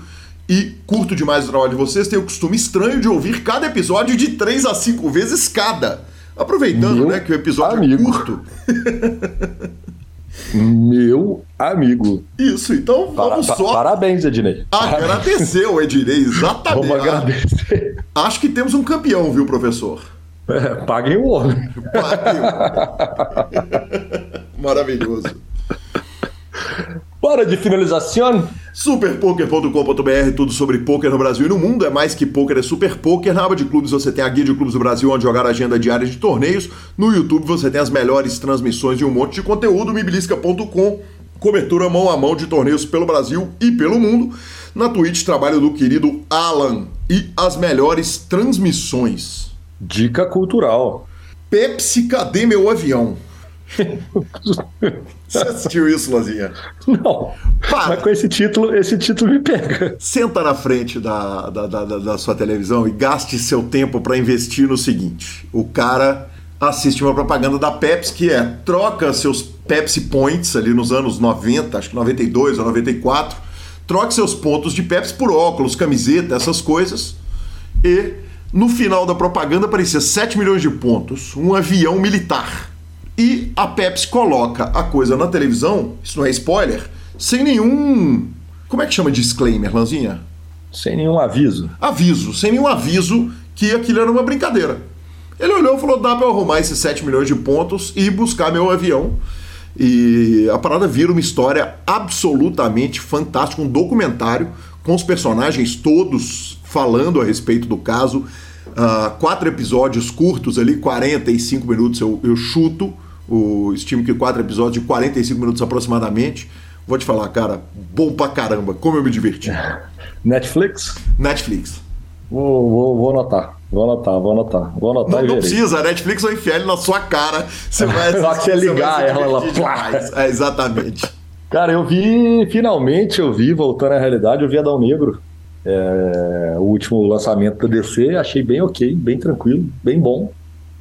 e curto demais o trabalho de vocês. Tenho o costume estranho de ouvir cada episódio de 3 a 5 vezes cada. Aproveitando, Meu né, que o episódio amigo. é curto. Meu amigo. Isso, então vamos Para, só. Parabéns, Ednei. Agradecer o Ednei, exatamente. Vamos agradecer. Acho que temos um campeão, viu, professor? É, paguem o homem. Paguem o Maravilhoso. Bora de finalização? Superpoker.com.br, tudo sobre poker no Brasil e no mundo. É mais que poker, é super poker. Na aba de clubes você tem a guia de clubes do Brasil, onde jogar a agenda diária de torneios. No YouTube você tem as melhores transmissões e um monte de conteúdo. Mibilisca.com, cobertura mão a mão de torneios pelo Brasil e pelo mundo. Na Twitch, trabalho do querido Alan e as melhores transmissões. Dica cultural. Pepsi, cadê meu avião? Você assistiu isso, Lazinha? Não. Para. Mas com esse título, esse título me pega. Senta na frente da, da, da, da sua televisão e gaste seu tempo para investir no seguinte: o cara assiste uma propaganda da Pepsi que é troca seus Pepsi Points ali nos anos 90, acho que 92 ou 94, troque seus pontos de Pepsi por óculos, camiseta, essas coisas e no final da propaganda aparecia 7 milhões de pontos, um avião militar. E a Pepsi coloca a coisa na televisão, isso não é spoiler, sem nenhum. Como é que chama disclaimer, Lanzinha? Sem nenhum aviso. Aviso, sem nenhum aviso que aquilo era uma brincadeira. Ele olhou e falou: dá pra eu arrumar esses 7 milhões de pontos e buscar meu avião. E a parada vira uma história absolutamente fantástica, um documentário com os personagens todos falando a respeito do caso. Uh, quatro episódios curtos ali, 45 minutos eu, eu chuto. O estimo que quatro episódios de 45 minutos aproximadamente. Vou te falar, cara, bom pra caramba, como eu me diverti. Netflix? Netflix. Vou, vou, vou anotar. Vou anotar, vou anotar. Vou anotar não, não precisa, a Netflix vai enfiar ele na sua cara. Você vai assistir, você ligar ela, ela É, exatamente. Cara, eu vi, finalmente eu vi, voltando à realidade, eu vi Adão Negro. É, o último lançamento da DC, achei bem ok, bem tranquilo, bem bom.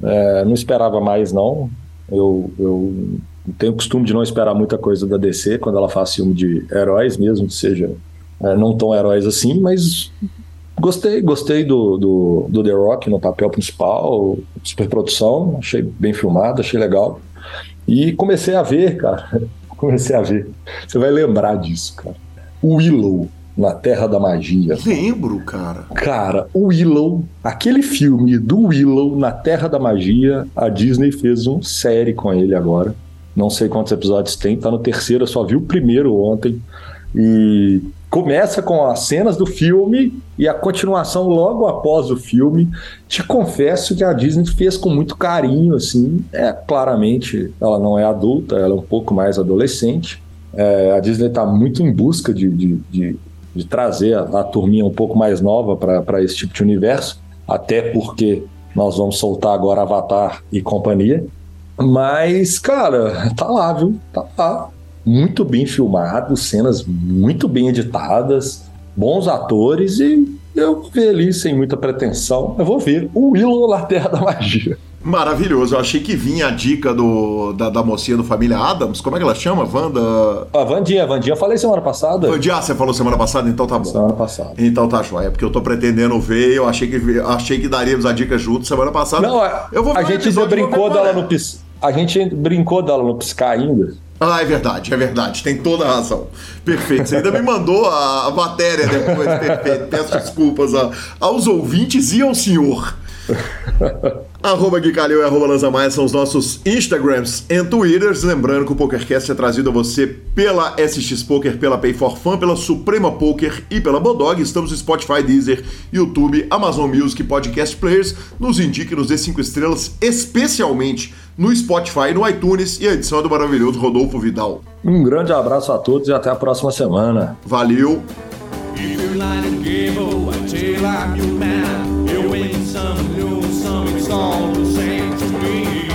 É, não esperava mais, não. Eu, eu tenho o costume de não esperar muita coisa da DC quando ela faz filme de heróis, mesmo que seja é, não tão heróis assim, mas gostei, gostei do, do, do The Rock no papel principal, super produção, achei bem filmado, achei legal. E comecei a ver, cara, comecei a ver. Você vai lembrar disso, cara. Willow na Terra da Magia. Lembro, cara. Cara, o Willow, aquele filme do Willow na Terra da Magia, a Disney fez uma série com ele agora. Não sei quantos episódios tem, tá no terceiro, eu só vi o primeiro ontem. E começa com as cenas do filme e a continuação logo após o filme. Te confesso que a Disney fez com muito carinho, assim. É, claramente, ela não é adulta, ela é um pouco mais adolescente. É, a Disney está muito em busca de, de, de de trazer a, a turminha um pouco mais nova para esse tipo de universo, até porque nós vamos soltar agora Avatar e companhia. Mas, cara, tá lá, viu? Tá lá. Muito bem filmado, cenas muito bem editadas, bons atores e eu vou ver ali sem muita pretensão. Eu vou ver o Willow na Terra da Magia. Maravilhoso. Eu achei que vinha a dica do, da, da mocinha do Família Adams. Como é que ela chama? Wanda? A Vandinha. A Vandinha eu falei semana passada. Vandinha, ah, você falou semana passada? Então tá bom. Semana passada. Então tá joia. Porque eu tô pretendendo ver eu achei que, achei que daríamos a dica junto semana passada. Não, eu vou a gente brincou dela no pis... A gente brincou dela no piscar ainda. Ah, é verdade, é verdade. Tem toda a razão. Perfeito. Você ainda me mandou a, a matéria depois. Perfeito. Peço desculpas a, aos ouvintes e ao senhor. arroba Gui Calil e arroba Lanza Maia são os nossos Instagrams e Twitters. Lembrando que o PokerCast é trazido a você pela SX Poker, pela Pay for Fun, pela Suprema Poker e pela Bodog. Estamos no Spotify, Deezer, YouTube, Amazon Music, Podcast Players. Nos indique, nos dê 5 estrelas, especialmente no Spotify, no iTunes e a edição é do maravilhoso Rodolfo Vidal. Um grande abraço a todos e até a próxima semana. Valeu! If you're light and gable, I till I'm your man. You're winning some, lose some, it's all the same to me.